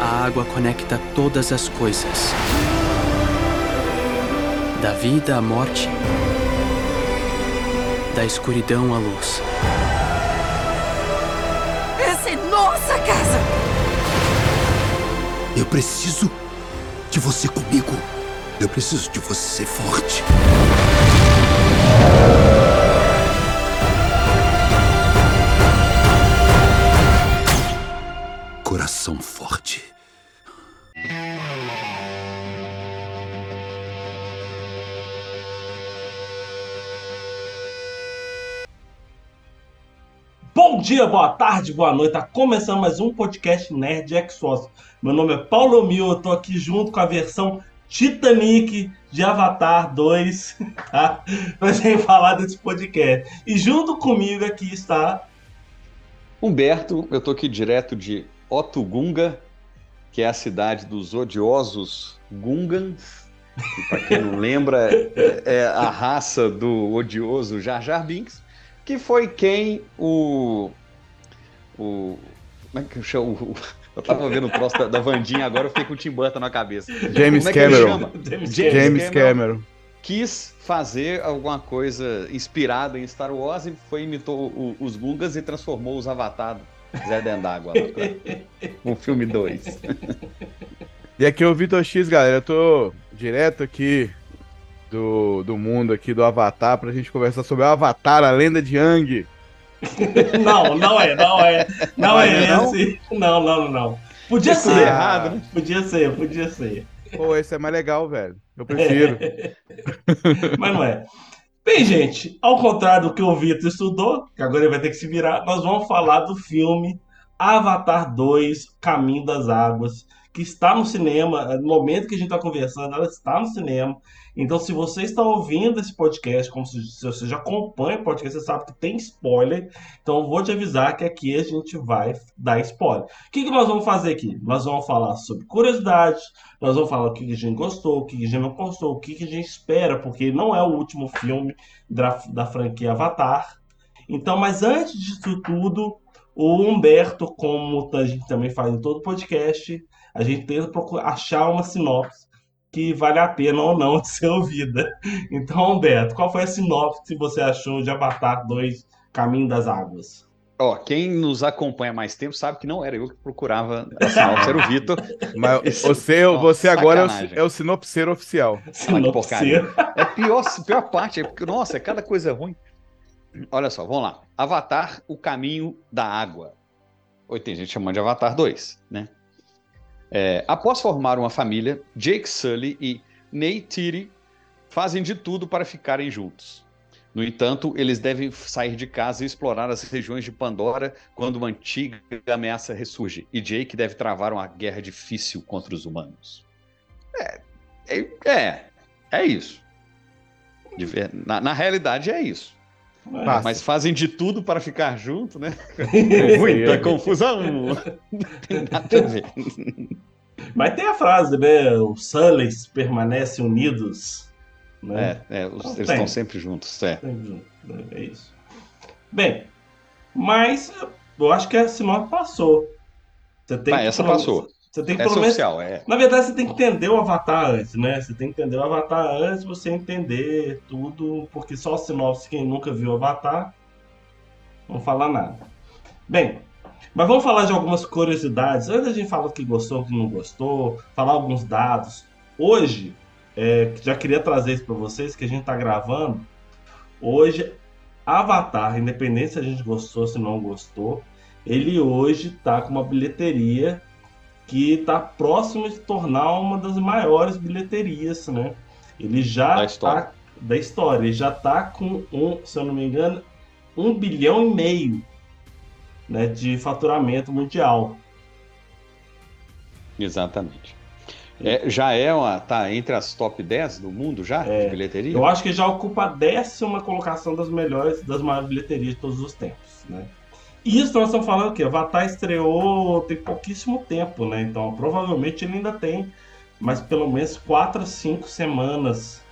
A água conecta todas as coisas. Da vida à morte. Da escuridão à luz. Essa é nossa casa! Eu preciso de você comigo. Eu preciso de você forte. Coração forte. Bom dia, boa tarde, boa noite. Tá começando mais um podcast Nerd Exos. Meu nome é Paulo Mil, eu tô aqui junto com a versão Titanic de Avatar 2, tá? Pra gente falar desse podcast. E junto comigo aqui está Humberto, eu tô aqui direto de Otugunga, que é a cidade dos odiosos Gungans. Que, pra quem não lembra, é, é a raça do odioso Jar Jar Binks, que foi quem o. o como é que chama? O, eu tava vendo o troço da, da Vandinha agora, eu fiquei com o Tim Burton na cabeça. James é Cameron. James James Cameron. quis fazer alguma coisa inspirada em Star Wars e foi imitou o- os Gungas e transformou os Avatar Zé Dentro d'Água lá pra- no filme 2. E aqui é o Vitor X, galera. Eu tô direto aqui do, do mundo aqui do Avatar pra gente conversar sobre o Avatar, a lenda de Yang. Não, não é, não é. Não Não é é, não? esse. Não, não, não. Podia Tudo ser. errado, né? Podia ser, podia ser. Pô, esse é mais legal, velho. Eu prefiro. Mas não é. Bem, gente, ao contrário do que o Vitor estudou, que agora ele vai ter que se virar, nós vamos falar do filme Avatar 2 Caminho das Águas, que está no cinema. No momento que a gente está conversando, ela está no cinema. Então, se você está ouvindo esse podcast, como se, se você já acompanha o podcast, você sabe que tem spoiler. Então, vou te avisar que aqui a gente vai dar spoiler. O que, que nós vamos fazer aqui? Nós vamos falar sobre curiosidades, nós vamos falar o que que a gente gostou, o que que a gente não gostou, o que que a gente espera, porque não é o último filme da, da franquia Avatar. Então, mas antes disso tudo, o Humberto, como a gente também faz em todo podcast, a gente tenta procurar, achar uma sinopse que vale a pena ou não de ser ouvida. Então, Humberto, qual foi a sinopse que você achou de Avatar 2 Caminho das Águas? Ó, quem nos acompanha há mais tempo sabe que não era eu que procurava a sinopse, era o Vitor. Mas você, Ó, você agora é o, é o sinopseiro oficial. Olha que Sinopse. porcaria. É a pior, pior parte, é porque, nossa, é cada coisa ruim. Olha só, vamos lá. Avatar, o caminho da água. Ou tem gente chamando de Avatar 2, né? É, após formar uma família, Jake Sully e Neytiri fazem de tudo para ficarem juntos. No entanto, eles devem sair de casa e explorar as regiões de Pandora quando uma antiga ameaça ressurge, e Jake deve travar uma guerra difícil contra os humanos. É, é, é, é isso. Na, na realidade é isso. Passa. Mas fazem de tudo para ficar junto, né? Muita aí. confusão. Não tem nada a ver. Mas tem a frase, né? Os Sullys permanecem unidos. Né? É, é, os- Não eles tem. estão sempre juntos. É. Sempre junto, né? É isso. Bem, mas eu acho que a sinopse passou. Você tem Ah, que, essa passou. Você tem que pelo é menos. oficial, é. Na verdade, você tem que entender o Avatar antes, né? Você tem que entender o Avatar antes, você entender tudo, porque só sinopse, quem nunca viu o Avatar, não fala nada. Bem, mas vamos falar de algumas curiosidades. Antes a gente falar o que gostou, o que não gostou, falar alguns dados. Hoje, é, já queria trazer isso para vocês, que a gente tá gravando. Hoje, Avatar, independente se a gente gostou, se não gostou, ele hoje tá com uma bilheteria que está próximo de tornar uma das maiores bilheterias, né? Ele já Da história. tá da história, ele já tá com um, se eu não me engano, um bilhão e meio né, de faturamento mundial. Exatamente. É, já é uma. tá entre as top 10 do mundo já, É, de bilheteria? Eu acho que já ocupa a décima colocação das melhores, das maiores bilheterias de todos os tempos, né? Isso nós estamos falando que Avatar estreou tem pouquíssimo tempo, né? Então provavelmente ele ainda tem mais pelo menos 4 a 5 semanas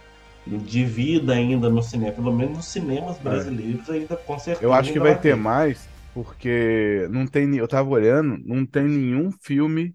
de vida ainda no cinema, pelo menos nos cinemas brasileiros ainda com certeza. Eu acho que ainda vai ter mais, porque não tem. Eu tava olhando, não tem nenhum filme.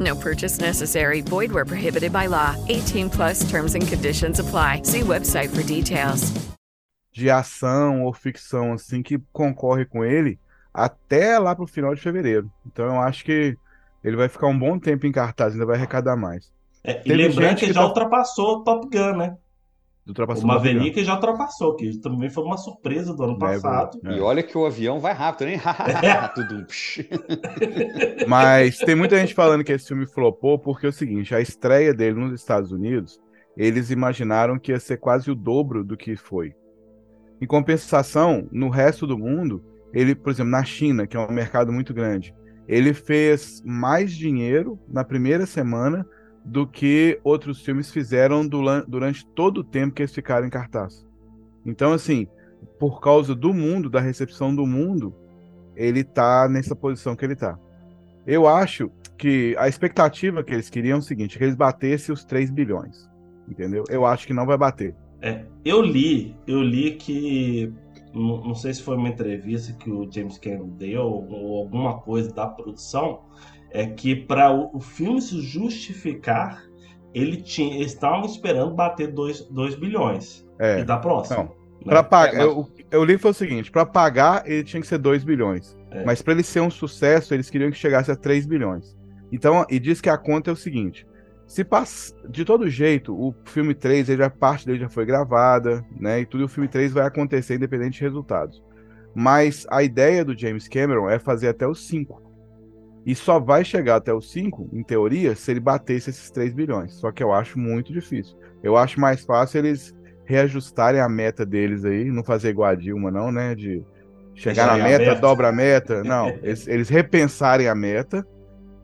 No purchase necessary. Void where prohibited by law. 18 plus terms and conditions apply. See website for details. de ação ou ficção assim que concorre com ele até lá pro final de fevereiro. Então eu acho que ele vai ficar um bom tempo em cartaz, ainda vai arrecadar mais. É, e lembrando que, que já tá- ultrapassou o Top Gun, né? Ultrapassou o. Maverick já ultrapassou, que também foi uma surpresa do ano passado. É. E olha que o avião vai rápido, hein? Tudo. Mas tem muita gente falando que esse filme flopou porque é o seguinte, a estreia dele nos Estados Unidos, eles imaginaram que ia ser quase o dobro do que foi. Em compensação, no resto do mundo, ele, por exemplo, na China, que é um mercado muito grande, ele fez mais dinheiro na primeira semana do que outros filmes fizeram duran- durante todo o tempo que eles ficaram em cartaz. Então, assim, por causa do mundo, da recepção do mundo, ele tá nessa posição que ele tá. Eu acho que a expectativa que eles queriam é o seguinte, que eles batessem os 3 bilhões. Entendeu? Eu acho que não vai bater. É, eu li, eu li que não, não sei se foi uma entrevista que o James Cameron deu ou alguma coisa da produção, é que para o, o filme se justificar, ele tinha, eles estavam esperando bater 2 bilhões. É. E da próxima. Não. né? Pra pagar, É, mas- eu, eu li foi o seguinte, para pagar ele tinha que ser 2 bilhões. É. Mas para ele ser um sucesso, eles queriam que chegasse a 3 bilhões. Então, e diz que a conta é o seguinte: se pass... de todo jeito, o filme 3, ele já, parte dele já foi gravada, né? E tudo o filme 3 vai acontecer independente de resultados. Mas a ideia do James Cameron é fazer até os 5. E só vai chegar até os 5, em teoria, se ele batesse esses 3 bilhões. Só que eu acho muito difícil. Eu acho mais fácil eles reajustarem a meta deles aí, não fazer igual a Dilma, não, né? De chegar na meta, aberto. dobra a meta. Não, eles, eles repensarem a meta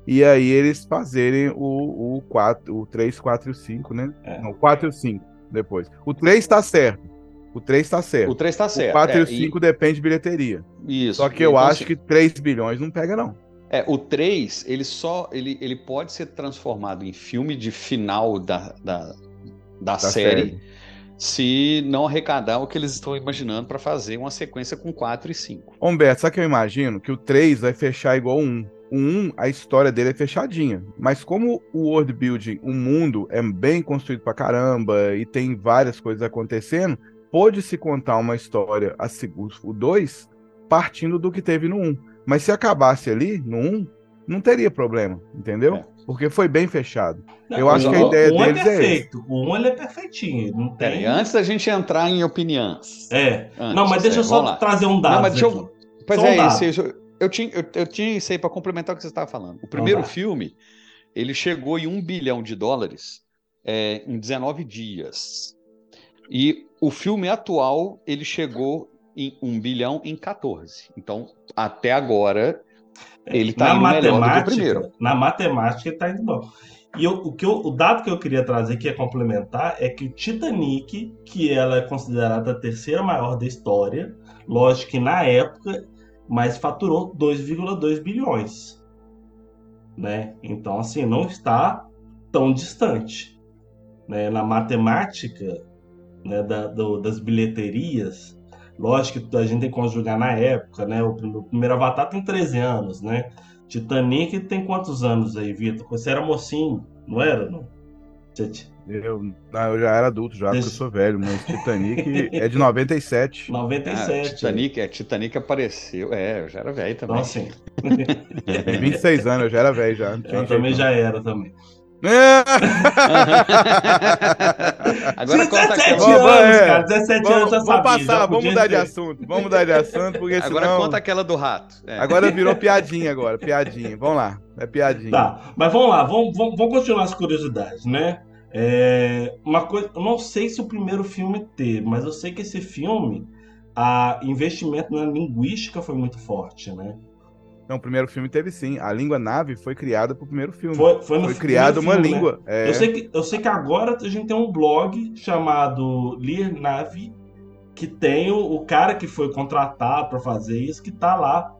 e aí eles fazerem o, o, 4, o 3, 4 e o 5, né? É. Não, o 4 e o 5 depois. O 3 tá certo. O 3 tá certo. O 3 tá certo. O 4 é, e o 5 depende de bilheteria. Isso. Só que eu Então, acho assim, que 3 bilhões não pega, não. É, o 3, ele só. Ele, ele pode ser transformado em filme de final da, da, da, série, série. se não arrecadar o que eles estão imaginando para fazer uma sequência com 4 e 5. Humberto, sabe o que eu imagino? Que o 3 vai fechar igual o 1. O 1, a história dele é fechadinha. Mas como o world building, o mundo é bem construído pra caramba e tem várias coisas acontecendo, pode-se contar uma história, a se- o 2, partindo do que teve no 1. Mas se acabasse ali, no 1, não teria problema, entendeu? Porque foi bem fechado. Não, eu acho que a ideia o um deles é é essa. perfeito. O 1 ele é perfeitinho. Não tem. Peraí, antes da gente entrar em opiniões. É. Antes, não, mas deixa eu é, só vamos lá. trazer um dado. Não, mas deixa eu. Pois Só um é dado. isso. Eu, eu, tinha, eu, eu tinha isso aí para complementar o que você estava falando. O primeiro filme, ele chegou em um bilhão de dólares é, em 19 dias. E o filme atual, ele chegou em 1 bilhão em 14. Então, até agora, ele está indo melhor do que o matemática, primeiro. na matemática ele tá indo bom. E eu- o, que eu- o dado que eu queria trazer que é complementar é que o Titanic, que ela é considerada a terceira maior da história, lógico que na época, mas faturou 2,2 bilhões, né? Então assim não está tão distante. né, na matemática né, da- do- das bilheterias, lógico que a gente tem que conjugar na época, né? O, prim- o primeiro Avatar tem 13 anos, né? Titanic tem quantos anos aí, Vitor? Você era mocinho, não era? Não? Eu, não, eu já era adulto, já, porque eu sou velho, mas Titanic é de 97. 97. Ah, Titanic, é, Titanic apareceu. É, eu já era velho também. Então, assim. Tem 26 anos, eu já era velho já. Eu também não. já era também. Agora conta 17 aquela. anos, cara. 17 vamos, anos já vamos sabia, passar, já vamos mudar de assunto. Vamos mudar de assunto, porque Agora senão... conta aquela do rato. É. Agora virou piadinha agora, piadinha. Vamos lá, é piadinha. Tá, mas vamos lá, vamos, vamos, vamos continuar as curiosidades, né? É, uma coisa, eu não sei se o primeiro filme teve, mas eu sei que esse filme, a investimento na linguística foi muito forte, né? Não, o primeiro filme teve sim. A língua nave foi criada pro primeiro filme. Foi, foi, no criada uma filme, língua. né? é. Eu, sei que, eu sei que agora a gente tem um blog chamado Lear Navy, que tem o, o cara que foi contratado para fazer isso, que tá lá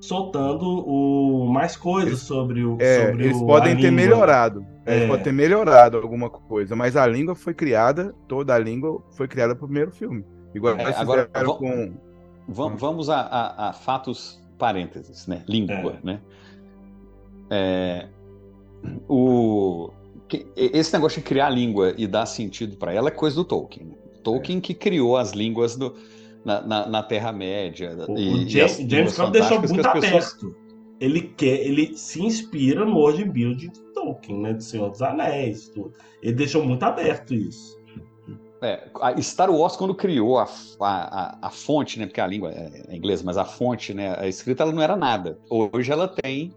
soltando o, mais coisas sobre o. É, sobre eles o- podem a ter língua. melhorado. É, Eles É. podem ter melhorado alguma coisa, mas a língua foi criada, toda a língua foi criada pro primeiro filme. Igual É, eles agora, com. va- vamos a, a- a fatos parênteses, né? Língua, né? É, o, esse negócio de criar língua e dar sentido para ela é coisa do Tolkien. né? Tolkien que criou as línguas do- na, na- na Terra-média. O, e- o James, James deixou muito as pessoas- aberto. Ele quer, ele se inspira no world building de Tolkien, né? Do Senhor dos Anéis, tudo. Ele deixou muito aberto isso. É, a Star Wars, quando criou a, a, a, fonte, né? Porque a língua é, é inglesa, mas a fonte, né? A escrita, ela não era nada. Hoje ela tem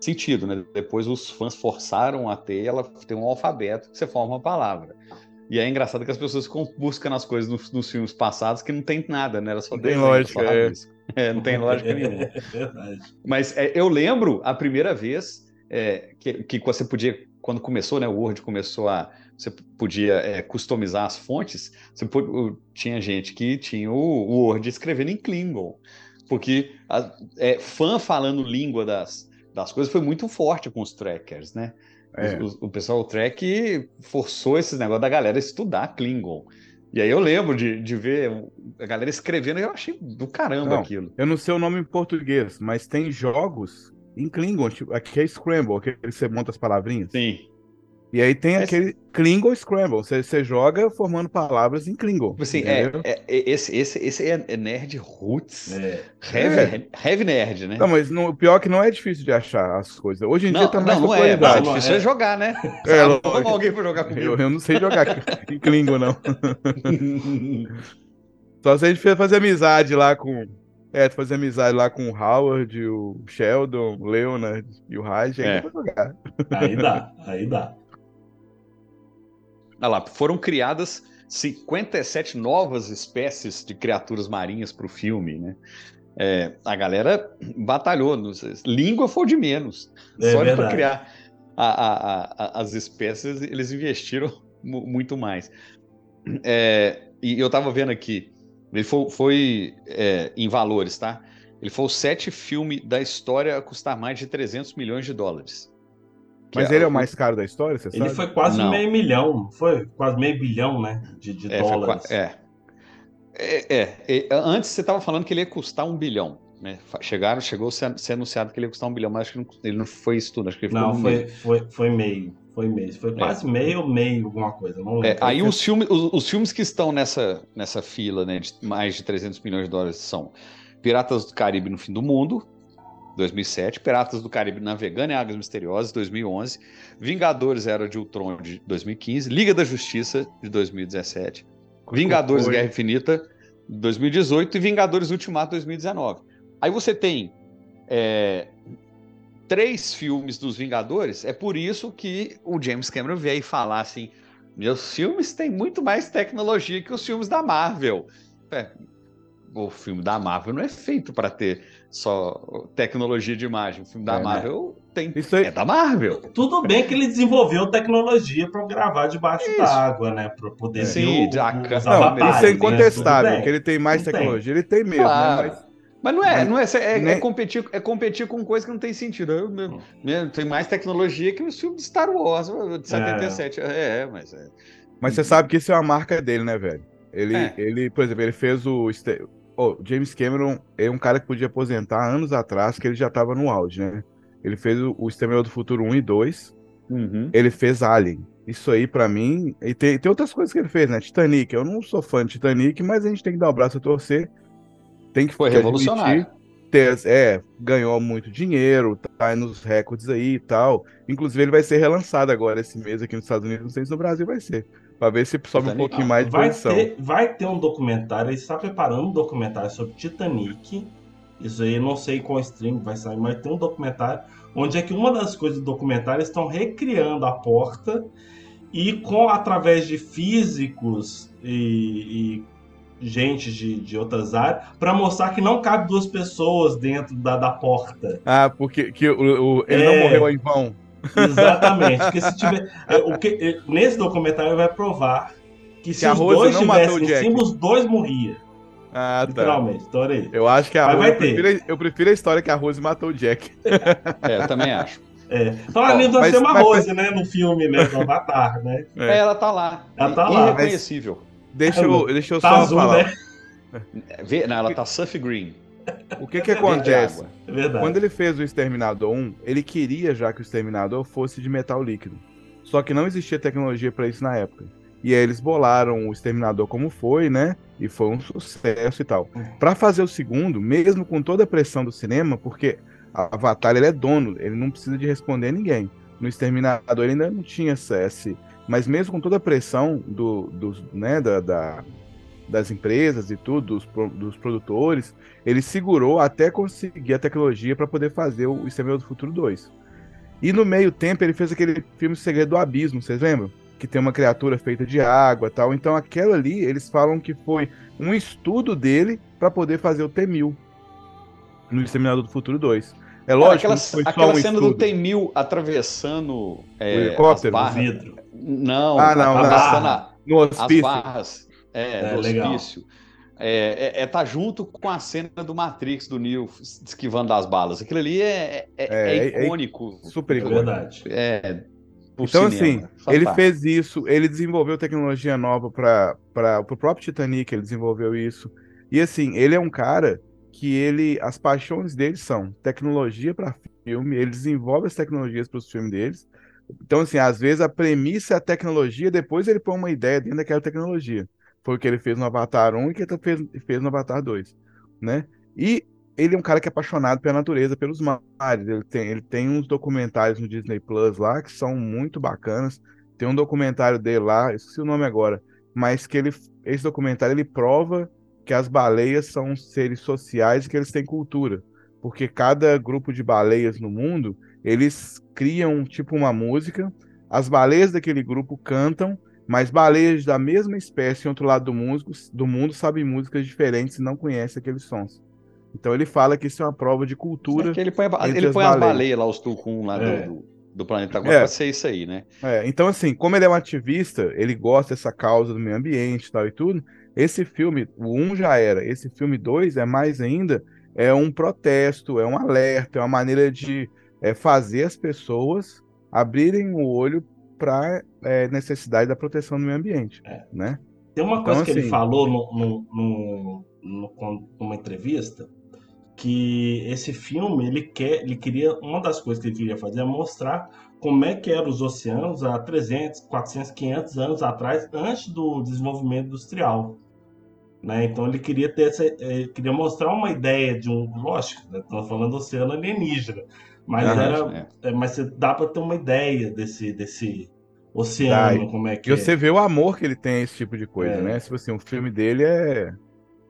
sentido, né? Depois os fãs forçaram a ter, ela tem um alfabeto que você forma uma palavra. E é engraçado que as pessoas ficam buscando as coisas nos, nos filmes passados que não tem nada, né? Era só Não tem desenho, lógica, é. É, não tem lógica nenhuma. É. Mas é, eu lembro a primeira vez é, que, que você podia, quando começou, né, o Word começou a. Você podia é, customizar as fontes. Você o- tinha gente que tinha o, o Word escrevendo em Klingon. Porque a- é, fã falando língua das, das coisas foi muito forte com os trackers, né? É. Os- o pessoal o track forçou esses negócios da galera a estudar Klingon. E aí eu lembro de, de ver a galera escrevendo e eu achei do caramba Não, aquilo. eu não sei o nome em português, mas tem jogos em Klingon, tipo, aqui é Scramble, aquele que você monta as palavrinhas. Sim. E aí tem Esse- aquele Klingon Scramble, você, você joga formando palavras em Klingon. Tipo assim, é, é- é- esse, esse, esse é é nerd roots. É. Heavy, heavy nerd, né? Não, mas não- o pior é que não é difícil de achar as coisas. Hoje em Não, dia tá mais não, não é, mas é popularidade. difícil é jogar, né? É, lógico. alguém pra jogar comigo. Eu, eu não sei jogar em Klingon, não. Só se a gente fazer amizade lá com. É, fazer amizade lá com o Howard, o Sheldon, o Leonard e o Raj, aí É. dá pra jogar. Aí dá, aí dá. Olha lá, foram criadas 57 novas espécies de criaturas marinhas para o filme, né? É, a galera batalhou. nos- Língua foi de menos. É Só para criar a- a- a- as espécies, eles investiram mu- muito mais. É, e eu estava vendo aqui, ele foi, foi, é, em valores, tá? Ele foi o sétimo filme da história a custar mais de 300 milhões de dólares. Mas ele é o mais caro da história, você Ele sabe? foi quase Não. meio milhão, foi? Quase meio bilhão, né? De, de É, dólares. é. É, é, é, Antes você estava falando que ele ia custar um bilhão. Né? Chegaram, chegou a ser, ser anunciado que ele ia custar um bilhão, mas acho que não- ele não foi isso tudo. Acho que ele Não, foi, meio. foi, foi meio. Foi meio. Foi quase meio ou meio, alguma coisa. Não É, aí os filmes, os, os filmes que estão nessa, nessa fila né, de mais de 300 milhões de dólares são Piratas do Caribe no Fim do Mundo, 2007, Piratas do Caribe Navegando em Águas Misteriosas, 2011, Vingadores Era de Ultron, de 2015, Liga da Justiça, de 2017, Vingadores? Guerra Infinita, de 2018 e Vingadores Ultimato, 2019. Aí você tem é, três filmes dos Vingadores, é por isso que o James Cameron veio falar assim: meus filmes têm muito mais tecnologia que os filmes da Marvel. É, o filme da Marvel não é feito para ter só tecnologia de imagem. O filme da É, né? Marvel tem. Isso aí- É da Marvel. Tudo bem que ele desenvolveu tecnologia para gravar debaixo d'água, né? Para poder Sim, ver de a- os Não, isso é né? incontestável, bem. que ele tem mais Não tem. tecnologia, ele tem mesmo, Claro. né? Mas, Mas não é, Mas não é, é, é competir, é competir com coisa que não tem sentido. Eu, meu- meu, tem mais tecnologia que os filmes de Star Wars, de 77. É, é mas é. Mas você sabe que isso é uma marca dele, né, velho? Ele, É. ele por exemplo, ele fez o. Ô, James Cameron é um cara que podia aposentar anos atrás, que ele já tava no auge, né? Ele fez o, o Exterminador do Futuro 1 e 2. Uhum. Ele fez Alien. Isso aí, pra mim. E tem, tem outras coisas que ele fez, né? Titanic. Eu não sou fã de Titanic, mas a gente tem que dar o braço a torcer. Tem que Foi admitir, revolucionário. ter- é, ganhou muito dinheiro, tá nos recordes aí e tal. Inclusive, ele vai ser relançado agora esse mês aqui nos Estados Unidos. Não sei se no Brasil vai ser. Pra ver se sobe um Titanic? pouquinho mais de vai ter, vai ter um documentário, ele está preparando um documentário sobre Titanic. Isso aí eu não sei qual stream vai sair, mas tem um documentário onde é que uma das coisas do documentário estão recriando a porta e com através de físicos e, e gente de, de outras áreas para mostrar que não cabe duas pessoas dentro da, da porta. Ah, porque que o, o- ele É. não morreu em vão. Exatamente. Porque se tiver. é, o que, é, nesse documentário vai provar que se Que a os dois estivessem o em cima, os dois morriam. Ah, tá. Literalmente. Então era isso. Eu acho que a Mas Rose, vai eu, prefiro, eu prefiro a história que a Rose matou o Jack. É, eu também acho. É. Falar Ó, nisso, nós mas- temos a mas- Rose, né? No filme, né? Do Avatar, né? É, ela tá lá. Ela tá lá, Irreconhecível. Deixa eu, deixa eu Tá só azul, falar. né? Vê, não, ela tá surf green. O que que acontece? É. Quando ele fez o Exterminador 1, ele queria já que o Exterminador fosse de metal líquido. Só que não existia tecnologia para isso na época. E aí eles bolaram o Exterminador como foi, né? E foi um sucesso e tal. Para fazer o segundo, mesmo com toda a pressão do cinema, porque a Avatar ele é dono, ele não precisa de responder a ninguém. No Exterminador ele ainda não tinha esse, mas mesmo com toda a pressão do, dos, né, da, da- das empresas e tudo, dos, dos produtores, ele segurou até conseguir a tecnologia para poder fazer o Exterminador do Futuro 2. E no meio tempo ele fez aquele filme Segredo do Abismo, vocês lembram? Que tem uma criatura feita de água e tal. Então aquela ali, eles falam que foi um estudo dele para poder fazer o T-1000 no Exterminador do Futuro 2. É Cara, lógico aquela, foi só aquela um cena estudo. do T-1000 atravessando é, O helicóptero? as barras. Vidro. Não, Ah, não, não. a- No as hospício. barras é, É, do hospício. É, é, é tá junto com a cena do Matrix, do Neo esquivando das balas. Aquilo ali é, é, é É, é icônico. super icônico. É, Então, cinema. assim, ele Fantástico. fez isso, ele desenvolveu tecnologia nova para o próprio Titanic, ele desenvolveu isso. E assim, ele é um cara que ele, as paixões dele são tecnologia para filme, ele desenvolve as tecnologias para os filmes deles. Então, assim, às vezes a premissa é a tecnologia, depois ele põe uma ideia dentro daquela tecnologia. Foi o que ele fez no Avatar 1 e que ele fez, fez no Avatar 2, né? E ele é um cara que é apaixonado pela natureza, pelos mares. Ele tem, ele tem uns documentários no Disney Plus lá que são muito bacanas. Tem um documentário dele lá, esqueci o nome agora, mas que ele, esse documentário ele prova que as baleias são seres sociais e que eles têm cultura. Porque cada grupo de baleias no mundo, eles criam tipo uma música, as baleias daquele grupo cantam, mas baleias da mesma espécie em outro lado do mundo, do mundo sabem músicas diferentes e não conhecem aqueles sons. Então ele fala que isso é uma prova de cultura. É que ele põe, a- entre ele as põe as baleias. baleias lá, os tucum lá do- É. do, do planeta Agora É. pra ser isso aí, né? É, então, assim, como ele é um ativista, ele gosta dessa causa do meio ambiente e tal e tudo. Esse filme, o 1 já era, esse filme 2 é mais ainda, é um protesto, é um alerta, é uma maneira de é, fazer as pessoas abrirem o olho para necessidade da proteção do meio ambiente, né? Tem uma Então, coisa que ele assim- falou no, no, no- numa entrevista que esse filme ele quer, ele queria uma das coisas que ele queria fazer é mostrar como é que eram os oceanos há 300, 400, 500 anos atrás, antes do desenvolvimento industrial. Né? Então ele queria ter essa, eh, queria mostrar uma ideia de um, lógico, né? estamos falando do oceano alienígena, mas era, é, mas você dá para ter uma ideia desse desse oceano, Tá, como é que E é. você vê o amor que ele tem a esse tipo de coisa, É. né? Tipo assim, o filme dele é,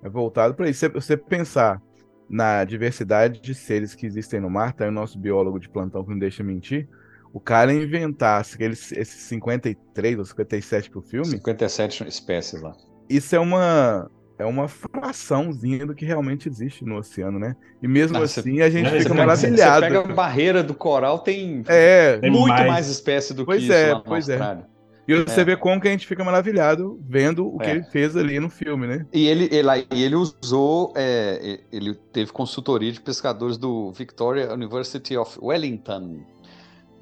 é voltado para isso. Você, você pensar na diversidade de seres que existem no mar, tá aí o nosso biólogo de plantão que não deixa mentir. O cara inventasse aqueles, esses 53 ou 57 pro filme, 57 espécies lá. isso é uma é uma fraçãozinha do que realmente existe no oceano, né? E mesmo Não, você- assim a gente Você fica pega- maravilhado. Você pega a barreira do coral, tem É, Tem muito mais- mais, espécie do Pois que isso é, na pois é. Austrália. E você É. vê como que a gente fica maravilhado vendo o que É. ele fez ali no filme, né? E ele, ele, e ele usou, é, ele teve consultoria de pescadores do Victoria University of Wellington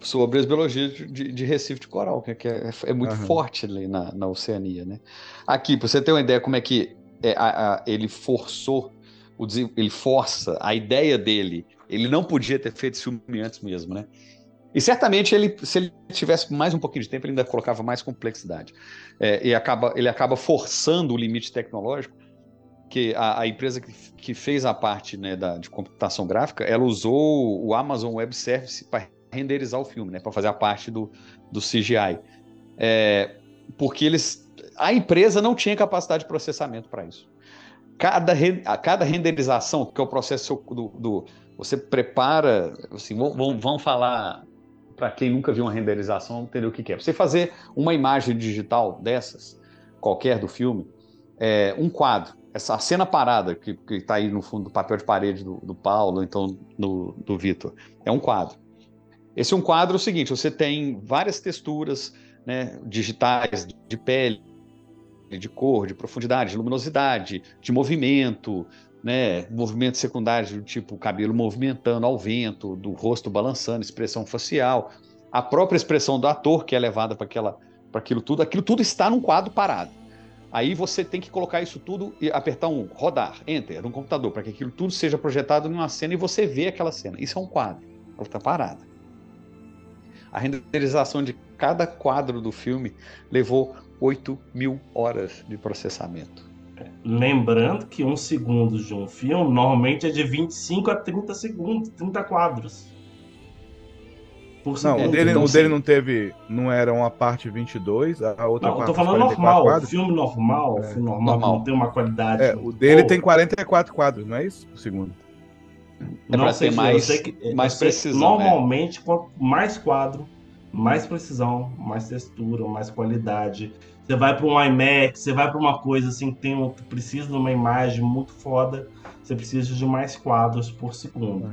sobre as biologias de, de- de Recife de coral, que, que é, é muito Aham. forte ali na, na Oceania, né? Aqui, para você ter uma ideia como é que é, a- a- ele forçou, o, ele força a ideia dele, ele não podia ter feito esse filme antes mesmo, né? E certamente ele, se ele tivesse mais um pouquinho de tempo, ele ainda colocava mais complexidade. É, e acaba, ele acaba forçando o limite tecnológico, que a, a empresa que, que fez a parte né, da, de computação gráfica, ela usou o Amazon Web Service para renderizar o filme, né, para fazer a parte do, do CGI. É, porque eles, a empresa não tinha capacidade de processamento para isso. Cada, a cada renderização, que é o processo do, do- você prepara, assim, vamos- vamos falar para quem nunca viu uma renderização, entender o que, que é. Você fazer uma imagem digital dessas, qualquer do filme, é, um quadro, essa cena parada que está aí no fundo do papel de parede do, do Paulo, então do, do Vitor, é um quadro. Esse é um quadro é o seguinte: você tem várias texturas né, digitais de pele, de cor, de profundidade, de luminosidade, de movimento, né, movimentos secundários do tipo cabelo movimentando ao vento, do rosto balançando, expressão facial, a própria expressão do ator que é levada para aquela para aquilo tudo, aquilo tudo está num quadro parado. Aí você tem que colocar isso tudo e apertar um rodar, enter, no computador, para que aquilo tudo seja projetado numa cena e você vê aquela cena. Isso é um quadro, ela está parada. A renderização de cada quadro do filme levou 8 mil horas de processamento. Lembrando que um segundo de um filme normalmente é de 25 a 30 segundos, 30 quadros. Por Não, segundo. o dele, Então, o dele não teve. Não era uma parte 22, a outra Não, eu parte. tô falando 44 normal. quadros? Filme normal, É. filme normal, Normal. que não tem uma qualidade. É, o dele Pô, tem 44 quadros, não é isso? Por segundo. É não pra sei mais- eu sei que- eu mais sei que precisão, Normalmente, quanto mais quadro, mais precisão, mais textura, mais qualidade. Você vai para um IMAX, você vai para uma coisa assim que tem um, que precisa de uma imagem muito foda, você precisa de mais quadros por segundo.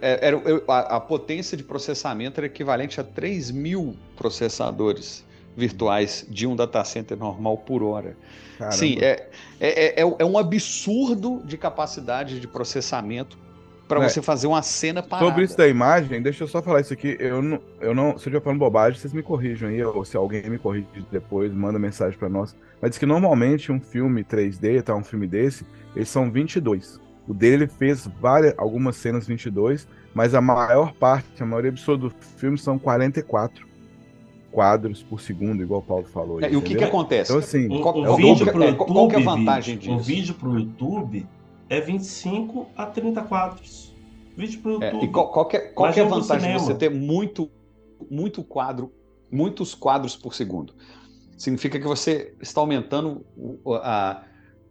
É, Era, a, a potência de processamento era equivalente a 3 mil processadores virtuais de um data center normal por hora. Caramba. Sim, é, é, é, é um absurdo de capacidade de processamento para É. você fazer uma cena parada. Sobre isso da imagem, deixa eu só falar isso aqui. Eu não, eu não, se eu estiver falando bobagem, vocês me corrijam aí, ou se alguém me corrige depois, manda mensagem pra nós. Mas diz que normalmente um filme 3D, tá, um filme desse, eles são 22. O dele fez várias, algumas cenas 22, mas a maior parte, a maioria absoluta do filme são 44 quadros por segundo, igual o Paulo falou. É, e o que, que acontece? Então, assim, Um, Qual- um qual- vídeo qual- pro é, YouTube, qual que é a vantagem vídeo, um disso? vídeo pro YouTube é 25 a 30 quadros. Vídeo pro É, YouTube. e qual, qual que é, qual que é a vantagem de você ter muito, muito quadro, muitos quadros por segundo? Significa que você está aumentando a,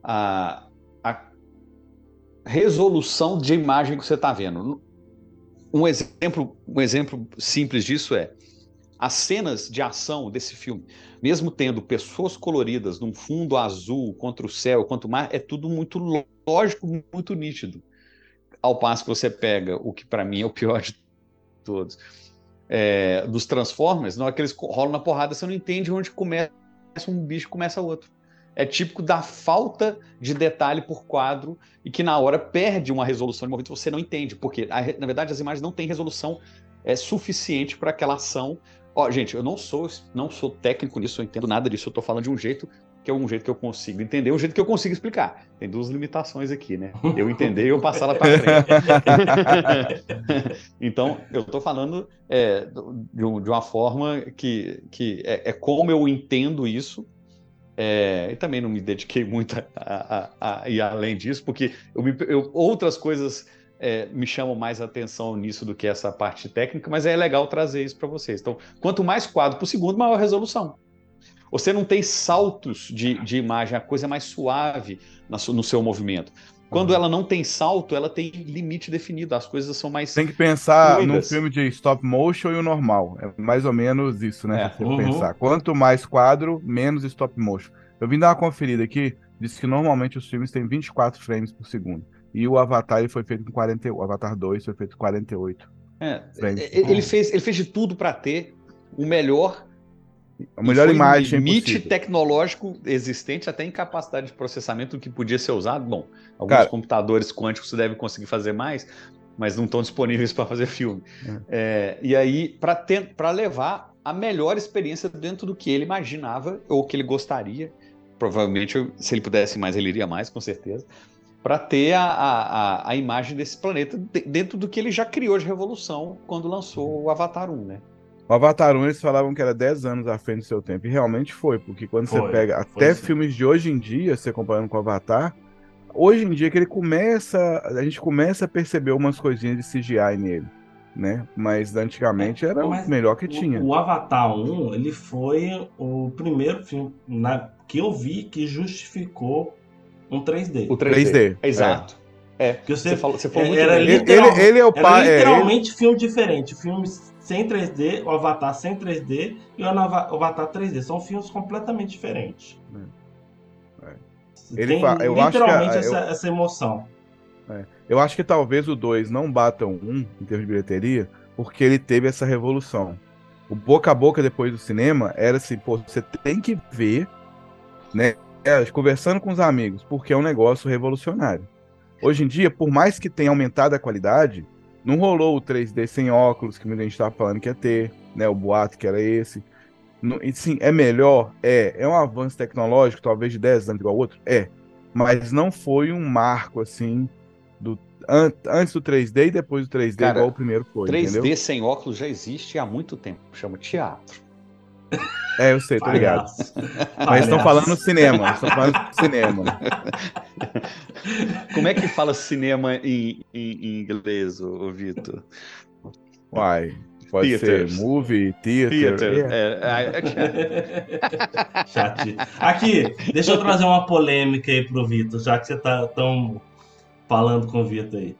a, a resolução de imagem que você está vendo. Um exemplo, um exemplo simples disso é as cenas de ação desse filme, mesmo tendo pessoas coloridas num fundo azul contra o céu, contra o mar, é tudo muito lógico, muito nítido. Ao passo que você pega o que para mim é o pior de todos, é, dos Transformers, não é que eles rolam na porrada, você não entende onde começa um bicho e começa outro. É típico da falta de detalhe por quadro e que na hora perde uma resolução de movimento, você não entende, porque na verdade as imagens não têm resolução é, suficiente para aquela ação. Ó, gente, eu não sou não sou técnico nisso, eu entendo nada disso, eu tô falando de um jeito que é um jeito que eu consigo entender, um jeito que eu consigo explicar. Tem duas limitações aqui, né? Eu entender e eu passar lá para frente. então, eu estou falando é, de, um- uma forma que, que é, é como eu entendo isso. é, e também não me dediquei muito a, a- a- a ir além disso, porque eu me- eu- outras coisas é, me chamam mais atenção nisso do que essa parte técnica, mas é legal trazer isso para vocês. Então, quanto mais quadro por segundo, maior a resolução. Você não tem saltos de, de imagem, a coisa é mais suave no seu movimento. Quando ela não tem salto, ela tem limite definido, as coisas são mais. Tem que pensar num fluidas. filme de stop motion e o normal. É mais ou menos isso, né? É. Se você Uhum. pensar. Quanto mais quadro, menos stop motion. Eu vim dar uma conferida aqui, disse que normalmente os filmes têm 24 frames por segundo. E o Avatar ele foi feito com 48. O Avatar 2 foi feito com 48. É, frames. ele, fez, ele fez de tudo para ter o melhor A melhor foi imagem um limite possível. tecnológico existente, até em capacidade de processamento do que podia ser usado. Bom, alguns Cara- computadores quânticos devem conseguir fazer mais, mas não estão disponíveis para fazer filme. É, e aí, para levar a melhor experiência dentro do que ele imaginava ou que ele gostaria, provavelmente, se ele pudesse mais, ele iria mais, com certeza, para ter a, a, a- imagem desse planeta de- dentro do que ele já criou de revolução quando lançou o Avatar 1, né? O Avatar 1, eles falavam que era 10 anos à frente do seu tempo. E realmente foi, porque quando Foi, você pega até sim. filmes de hoje em dia, você comparando com o Avatar, hoje em dia que ele começa. A gente começa a perceber umas coisinhas de CGI nele, né? Mas antigamente era Mas o melhor que o- tinha. O, Avatar 1, ele foi o primeiro filme na- que eu vi que justificou um 3D. O 3D. 3D, Exato. É. Que você, Você falou, você falou é- muito era bem. Ele- literal- ele- ele é o era pai- é, literalmente filme diferente. Filmes sem 3D, o Avatar sem 3D e o Ava- o Avatar 3D. São filmes completamente diferentes. Ele Tem eu acho que a- literalmente eu- essa, essa emoção. É. Eu acho que talvez o 2 não bata o 1 em termos de bilheteria, porque ele teve essa revolução. O boca a boca depois do cinema era assim, pô, você tem que ver, né? é, conversando com os amigos, porque é um negócio revolucionário. Hoje em dia, por mais que tenha aumentado a qualidade, não rolou o 3D sem óculos, que muita gente estava falando que ia ter, né? O boato que era esse. E sim, é melhor? É. É um avanço tecnológico, talvez de 10 anos igual ao outro? É. Mas não foi um marco assim do an- antes do 3D e depois do 3D Cara, igual o primeiro foi, 3D entendeu? sem óculos já existe há muito tempo. Chama teatro. É, eu sei, tô ligado. Palhaço. Mas estão falando cinema, estão falando cinema. Como é que fala cinema em, em- em inglês, ô, ô Vitor? Uai, pode Theaters. ser movie, theater. Theater. é. É, é, é, Chati. Aqui, deixa eu trazer uma polêmica aí pro Vitor, já que você tá tão falando com o Vitor aí.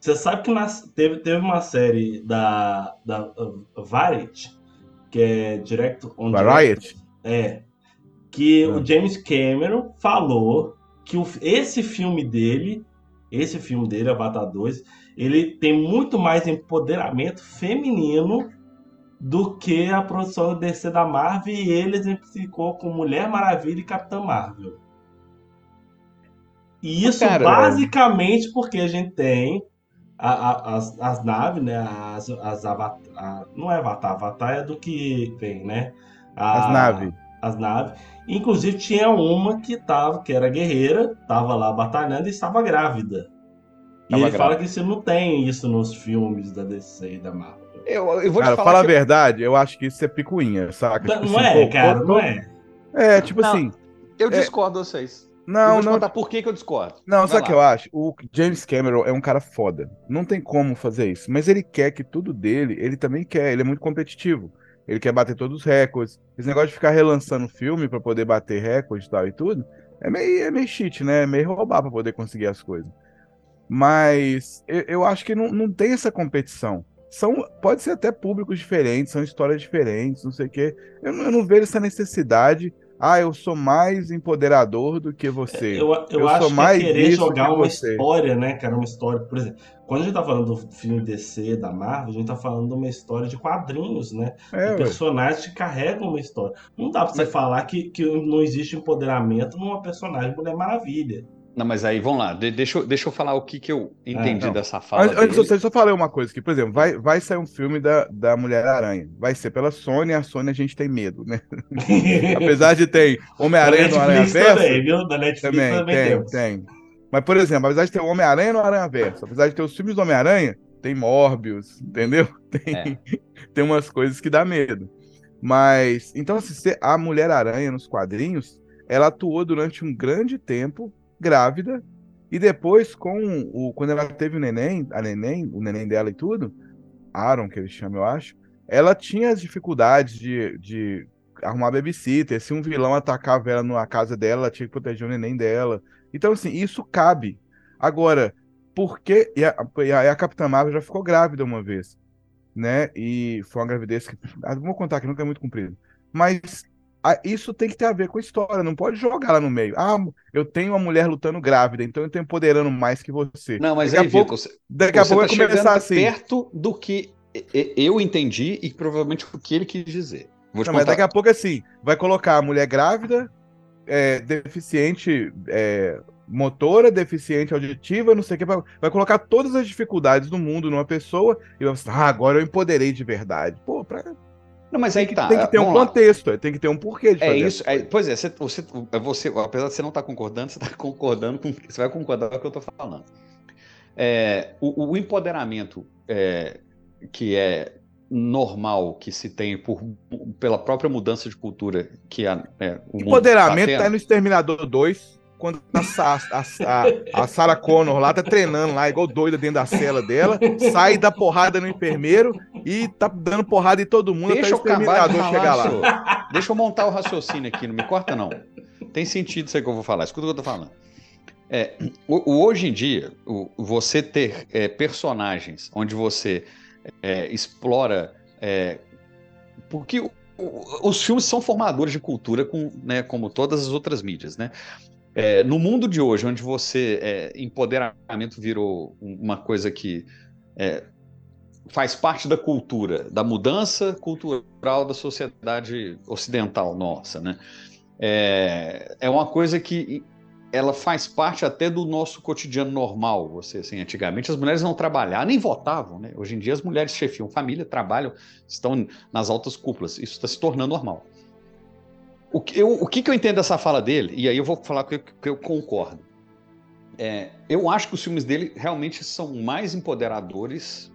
Você sabe que nas- teve, teve uma série da, da uh, Variety, que é Direct on Variety? É, que Hum. o James Cameron falou que o- esse filme dele, esse filme dele, Avatar 2, ele tem muito mais empoderamento feminino do que a produção da DC da Marvel e ele exemplificou com Mulher Maravilha e Capitã Marvel. E isso Cara, basicamente porque a gente tem a- a- as, as naves, né? As, as avatar, a- não é Avatar, Avatar é do que tem, né? A- As naves. As naves. Inclusive tinha uma que tava, que era guerreira, tava lá batalhando e estava grávida. E Tava ele fala grávida. que você não tem isso nos filmes da DC e da Marvel. Eu, eu vou te Cara, falar fala a verdade, eu acho que isso é picuinha, saca? Não, Tipo não assim, é, pô, cara, pô, não é. É, tipo Não, assim. Eu é- discordo de vocês. Eu Não, vou te não. contar por que, que eu discordo. Não, Vai sabe o que eu acho? O James Cameron é um cara foda. Não tem como fazer isso. Mas ele quer que tudo dele, ele também quer. Ele é muito competitivo. Ele quer bater todos os recordes. Esse negócio de ficar relançando filme pra poder bater recorde e tal e tudo, é meio, é meio cheat, né? É meio roubar pra poder conseguir as coisas. Mas eu, eu acho que não, não tem essa competição. São, pode ser até públicos diferentes, são histórias diferentes, não sei o quê. Eu, não- eu não vejo essa necessidade. Ah, eu sou mais empoderador do que você. Eu, eu, acho sou que mais é querer jogar que uma você. história, né, cara? Uma história, por exemplo, quando a gente tá falando do filme DC da Marvel, a gente tá falando de uma história de quadrinhos, né? É, personagens que carregam uma história. Não dá pra você falar que, que não existe empoderamento numa personagem Mulher Maravilha. Não, mas aí, vamos lá. de- deixa, eu, deixa eu falar o que, que eu entendi não. dessa fala Antes, antes dele. eu só falei uma coisa aqui, por exemplo, vai, vai sair um filme da, da Mulher-Aranha. Vai ser pela Sony, a Sony a gente tem medo, né? Apesar de ter Homem-Aranha no Aranha Verso. também, viu? Da Netflix Também, também tem, temos. tem. Mas, por exemplo, apesar de ter o Homem-Aranha no Aranha Verso, apesar de ter os filmes do Homem-Aranha, tem Morbius, entendeu? Tem, tem umas coisas que dá medo. Mas, então, se você- a Mulher-Aranha nos quadrinhos, ela atuou durante um grande tempo grávida, e depois, com o, quando ela teve o neném, a neném, o neném dela e tudo, Aaron, que ele chama, eu acho, ela tinha as dificuldades de, de arrumar babysitter. Se um vilão atacava ela na casa dela, ela tinha que proteger o neném dela. Então, assim, isso cabe. Agora, por que. E a, e a, Capitã Marvel já ficou grávida uma vez, né? E foi uma gravidez que. ah, Vou contar que nunca é muito comprido. Mas isso tem que ter a ver com a história, não pode jogar lá no meio. Ah, eu tenho uma mulher lutando grávida, então eu tô empoderando mais que você. Não, mas daqui aí, a pouco, você- daqui a pouco tá vai começar assim. perto do que eu entendi e provavelmente o que ele quis dizer. Vou Não, mas daqui a pouco, assim, vai colocar a mulher grávida, é, deficiente é, motora, deficiente auditiva, não sei o que, vai, vai colocar todas as dificuldades do mundo numa pessoa e vai falar, ah, agora eu empoderei de verdade. Pô, pra... Não, mas aí que tá. tem que ter um vamos lá. contexto, tem que ter um porquê de É isso. é- pois é, você, você, você- apesar de você não estar concordando, você está concordando com. Você vai concordar com o que eu estou falando. É, o, o empoderamento é, que é normal que se tem por, pela própria mudança de cultura que a, é, o mundo Empoderamento tá tá no Exterminador 2, quando a, a, a, Sarah Connor lá tá treinando lá, igual doida dentro da cela dela, sai da porrada no enfermeiro e tá dando porrada em todo mundo Deixa até o de Exterminador chegar lá. senhor. Deixa eu montar o raciocínio aqui, não me corta não. Tem sentido isso aí que eu vou falar, escuta o que eu tô falando. É, o, o hoje em dia, o- você ter é, personagens onde você é, explora. é, porque os filmes são formadores de cultura, com, né, como todas as outras mídias, né? É, no mundo de hoje, onde você é, empoderamento virou uma coisa que é, faz parte da cultura, da mudança cultural da sociedade ocidental nossa, né? É, é uma coisa que ela faz parte até do nosso cotidiano normal. Você, assim, antigamente as mulheres não trabalhavam, nem votavam, né? Hoje em dia as mulheres chefiam família, trabalham, estão nas altas cúpulas. Isso está se tornando normal. O que, eu, o que, que eu entendo dessa fala dele? E aí eu vou falar que eu, que eu concordo. É, eu acho que os filmes dele realmente são mais empoderadores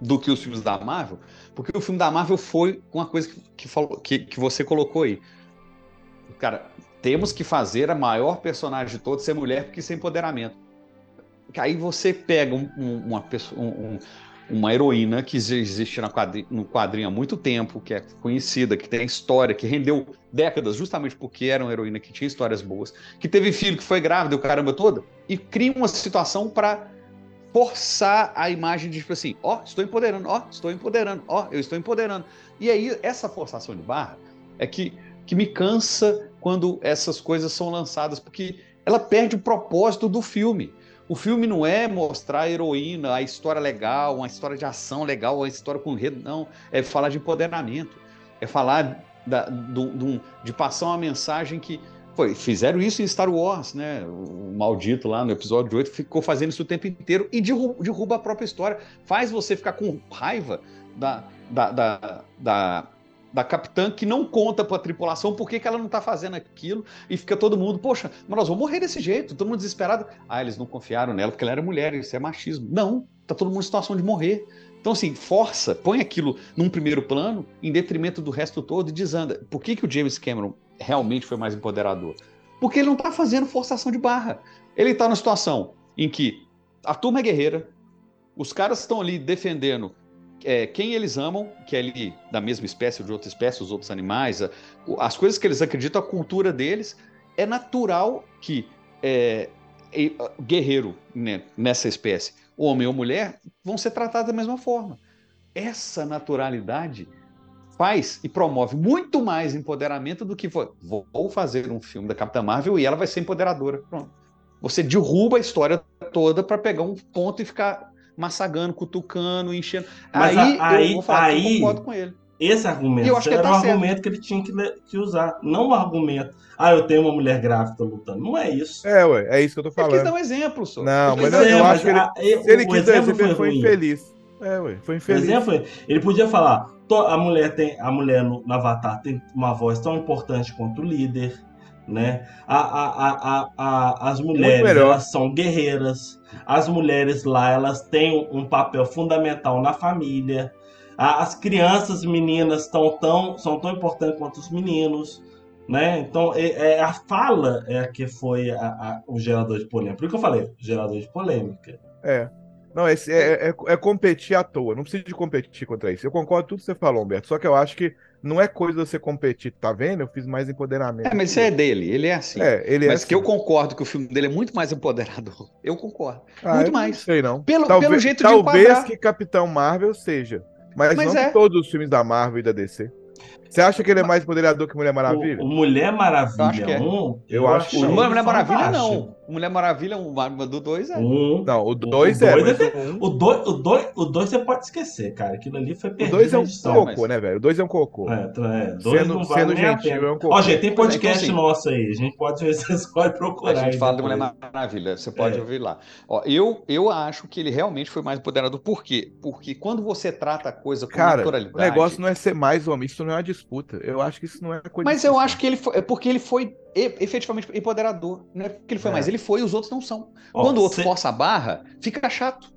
do que os filmes da Marvel, porque o filme da Marvel foi uma coisa que, que, falou, que, que você colocou aí. Cara, temos que fazer a maior personagem de todos ser mulher, porque é empoderamento. Aí você pega um- um- uma, pessoa, um- uma heroína que existe na quadri- no quadrinho há muito tempo, que é conhecida, que tem história, que rendeu décadas justamente porque era uma heroína que tinha histórias boas, que teve filho, que foi grávida, o caramba todo, e cria uma situação para forçar a imagem de tipo assim, ó, estou empoderando, ó, estou empoderando, ó, eu estou empoderando. E aí essa forçação de barra é que, que me cansa quando essas coisas são lançadas, porque ela perde o propósito do filme. O filme não é mostrar a heroína, a história legal, uma história de ação legal, uma história com enredo, não. É falar de empoderamento. É falar da- do- do- de passar uma mensagem que. Fizeram isso em Star Wars, né? O maldito lá no episódio 8 ficou fazendo isso o tempo inteiro e derru- derruba a própria história. Faz você ficar com raiva da, da, da, da, da capitã que não conta para a tripulação por que, ela não tá fazendo aquilo e fica todo mundo, poxa, mas nós vamos morrer desse jeito, todo mundo desesperado. Ah, eles não confiaram nela porque ela era mulher, isso é machismo. Não, tá todo mundo em situação de morrer. Então, assim, força, põe aquilo num primeiro plano, em detrimento do resto todo e desanda. Por que, que o James Cameron realmente foi mais empoderador? Porque ele não tá fazendo forçação de barra. Ele tá numa situação em que a turma é guerreira, os caras estão ali defendendo é, quem eles amam, que é ali da mesma espécie ou de outra espécie, os outros animais, a- as coisas que eles acreditam, a cultura deles, é natural que é, a- guerreiro né, nessa espécie, homem ou mulher, vão ser tratados da mesma forma. Essa naturalidade faz e promove muito mais empoderamento do que vou fazer um filme da Capitã Marvel e ela vai ser empoderadora. Pronto. Você derruba a história toda para pegar um ponto e ficar massagando, cutucando, enchendo. Mas aí, a- aí, eu vou falar que eu aí concordo com ele. esse argumento eu acho que era um tá certo. argumento que ele tinha que, que usar. Não um argumento, ah, eu tenho uma mulher grávida lutando. Não é isso. É, ué, é isso que eu tô Ele quis falando. dar um exemplo, só. Não, mas eu, eu um acho que ele, a- e- se ele o quis dar exemplo foi foi infeliz. É, ué, foi infeliz. exemplo, ele podia falar, a mulher tem, a mulher no, no Avatar tem uma voz tão importante quanto o líder, né? A, a, a, a, as mulheres elas são guerreiras, as mulheres lá elas têm um papel fundamental na família. As crianças meninas tão, tão, são tão importantes quanto os meninos. Né? Então, é, é a fala é a que foi a- a- o gerador de polêmica. Por que eu falei, gerador de polêmica. É. Não, esse é, é, é competir à toa. Não precisa de competir contra isso. Eu concordo com tudo que você falou, Humberto. Só que eu acho que não é coisa de você competir, tá vendo? Eu fiz mais empoderamento. É, mas isso é dele, ele é assim. É, ele é mas que eu assim. concordo que o filme dele é muito mais empoderador. Eu concordo. Ah, muito eu mais. Não sei, não. Pelo, talvez, pelo jeito de talvez que Capitão Marvel seja. Mas, Mas não é. todos os filmes da Marvel e da DC. Você acha que ele é mais empoderador que Mulher Maravilha? O, o Mulher Maravilha Eu acho que é. 1, Eu acho que O achei Mulher Maravilha não. O Mulher Maravilha, o do 2 é. Um, Não, o 2 o é, dois é- o um- o 2 o dois, o dois você pode esquecer, cara. Aquilo ali foi o perdido 2 é um edição. cocô, mas- né, velho? O 2 é um cocô. É, então, é, dois Sendo- sendo gentil, é um cocô. Ó, gente, tem é, então, podcast assim- nosso aí. A gente pode ver se vocês podem procurar. A gente aí fala do depois. Mulher Maravilha, você pode É. ouvir lá. Ó, eu, eu acho que ele realmente foi mais empoderador. Por quê? Porque quando você trata a coisa com Cara, naturalidade. o negócio não é ser mais homem, isso não é uma disputa. Eu acho que isso não é coisa Mas de eu acho que ele foi. É porque ele foi e- efetivamente empoderador. Não é porque ele foi É. mais, ele foi e os outros não são. Ó, Quando o outro cê- força a barra, fica chato.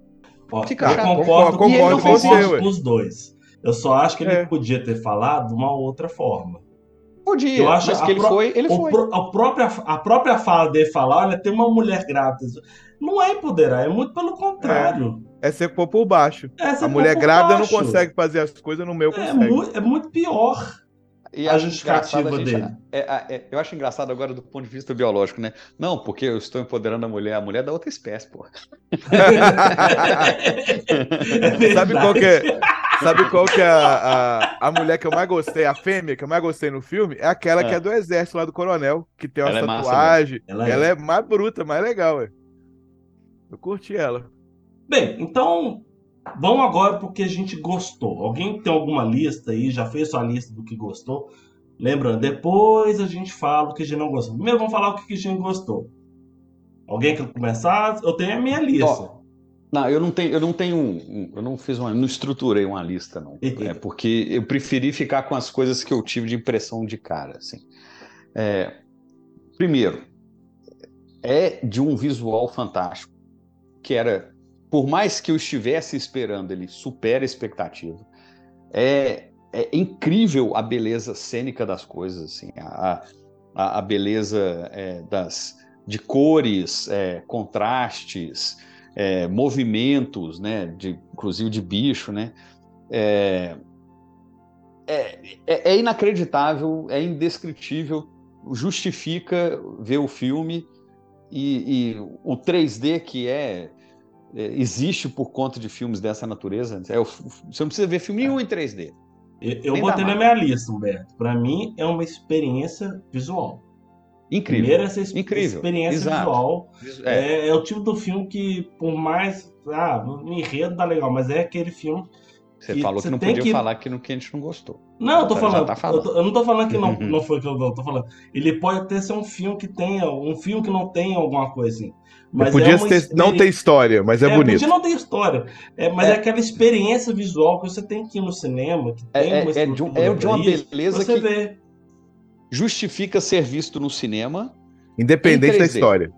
Ó, Fica eu chato. concordo, Concordo- E ele não concordo com os dois. Eu só acho que ele É. podia ter falado de uma outra forma. Podia, Eu acho mas que ele foi, ele o foi. pró- a, própria, a própria fala dele falar, olha, tem uma mulher grávida. Não é empoderar, é muito pelo contrário. É ser pôr por baixo. É, você A mulher grávida não consegue fazer as coisas, no meu É, consegue. mu- é muito pior. E a justificativa engraçado a gente- dele. é- é- é- eu acho engraçado agora do ponto de vista biológico, né? Não, porque eu estou empoderando a mulher, a mulher é da outra espécie, pô. É Sabe qual que é? Sabe qual que é a, a, a mulher que eu mais gostei, a fêmea que eu mais gostei no filme? É aquela que Ah. é do exército lá do coronel, que tem uma Ela é massa tatuagem. Ela Ela, é. é. mais bruta, mais legal, ué. Eu curti ela. Bem, então vamos agora porque a gente gostou. Alguém tem alguma lista aí? Já fez sua lista do que gostou? Lembrando, depois a gente fala o que a gente não gostou. Primeiro vamos falar o que a gente gostou. Alguém quer começar? Eu tenho a minha lista. Ó, Não, eu não tenho, eu não tenho, um- um- eu não fiz uma, não estruturei uma lista, não. É porque eu preferi ficar com as coisas que eu tive de impressão de cara, assim. É, primeiro, é de um visual fantástico, que era, por mais que eu estivesse esperando, ele supera a expectativa. É, é incrível a beleza cênica das coisas, assim, a, a, a beleza é, das de cores, é, contrastes, é, movimentos, né, de, inclusive de bicho, né, é, é, é- é inacreditável, é indescritível, justifica ver o filme e, e o 3D que é, é, existe por conta de filmes dessa natureza. É o- você não precisa ver filme nenhum em 3D. Eu, eu botei na minha lista, Humberto. Pra mim é uma experiência visual. Incrível. Primeiro essa ex- Incrível. experiência Exato. visual. É. É, é o tipo do filme que, por mais. Ah, o enredo tá legal, mas é aquele filme. Você que falou que não podia que- falar que, não, que a gente não gostou. Não, eu tô falando. tá falando. Eu, tô- eu não tô falando que não, não foi o que eu eu tô falando. Ele pode até ser um filme que tenha. Um filme que não tenha alguma coisa assim. Mas podia é ter- não ter história, mas é, bonito. Podia não ter história. É, mas é. É. aquela experiência visual que você tem que ir no cinema, que É- tem é- uma é de um- é de uma beleza você que- vê. Justifica ser visto no cinema Independente da 3D. história.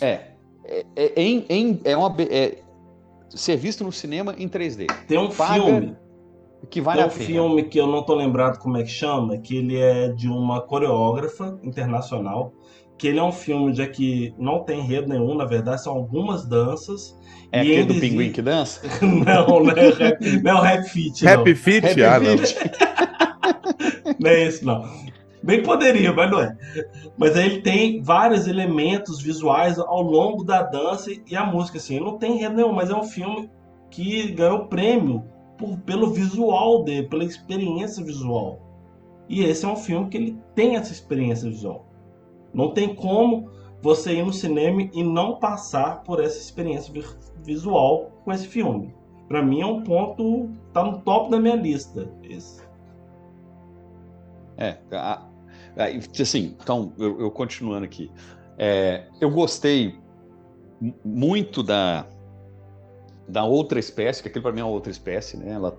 É. É, é, em- em- é uma, be- é ser visto no cinema em 3D. Tem um Paga filme. Que vale Tem a um pena. filme que eu não tô lembrado como é que chama, que ele é de uma coreógrafa internacional, que ele é um filme de que não tem enredo nenhum, na verdade, são algumas danças. É e aquele do pinguim que dança? não, não é o rap, não é o rap fit, não. Happy Feet? Happy ah, não. Feet. Não é esse, não. Bem poderia, mas não é. Mas aí ele tem vários elementos visuais ao longo da dança e a música, assim. Não tem enredo nenhum, mas é um filme que ganhou prêmio por- pelo visual dele, pela experiência visual. E esse é um filme que ele tem essa experiência visual. Não tem como você ir no cinema e não passar por essa experiência vi- visual com esse filme. Pra mim é um ponto, tá no top da minha lista. Esse. É, a- a- assim, então, eu, eu continuando aqui. É, eu gostei mu- muito da, da outra espécie, que aquilo para mim é outra espécie, né? Ela,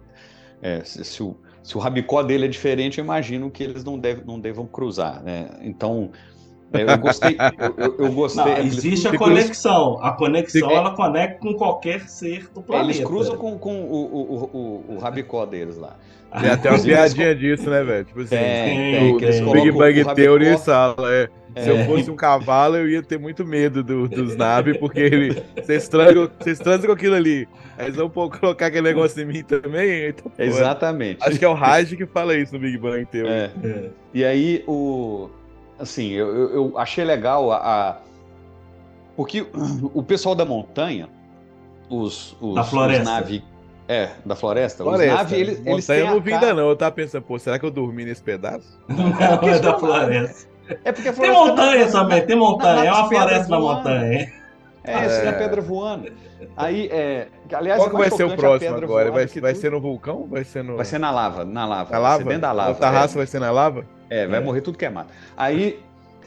é, se, se o, se o rabicó dele é diferente, eu imagino que eles não, deve, não devam cruzar, né? Então, eu gostei. Eu, eu- gostei. Não, existe a conexão. A conexão É. ela conecta com qualquer ser do É, planeta. eles cruzam com, com o, o, o, o rabicó deles lá. Tem até uma piadinha disso, né, velho? Tipo assim, Tem, o- tem, Big Bang o rabicó- Theory fala, é, se eu É. fosse um cavalo, eu ia ter muito medo do, dos nabos, porque ele, vocês transam, vocês transam com aquilo ali. Aí eles vão pô- colocar aquele negócio em mim também. Então, pô, Exatamente. Acho que é o Raj que fala isso no Big Bang Theory. É. É. E aí, o, assim, eu, eu- eu achei legal a, a- Porque o pessoal da montanha, os, os, Da floresta. os navi- É, da floresta. Floresta. Os naves, eles, eles Montanha têm eu não vi ainda não. Eu tava pensando, pô, será que eu dormi nesse pedaço? Não, é da floresta. É porque a Tem floresta montanha também, tem montanha. É uma floresta na montanha. É, isso É. é pedra voando. Aí, é, aliás, Qual é que vai ser o a próximo agora? Vai, vai ser no vulcão vai ser no. Vai ser na lava, na lava. na Vai lava? ser dentro da lava. Outra é. raça vai ser na lava? É, vai morrer tudo queimado. Aí,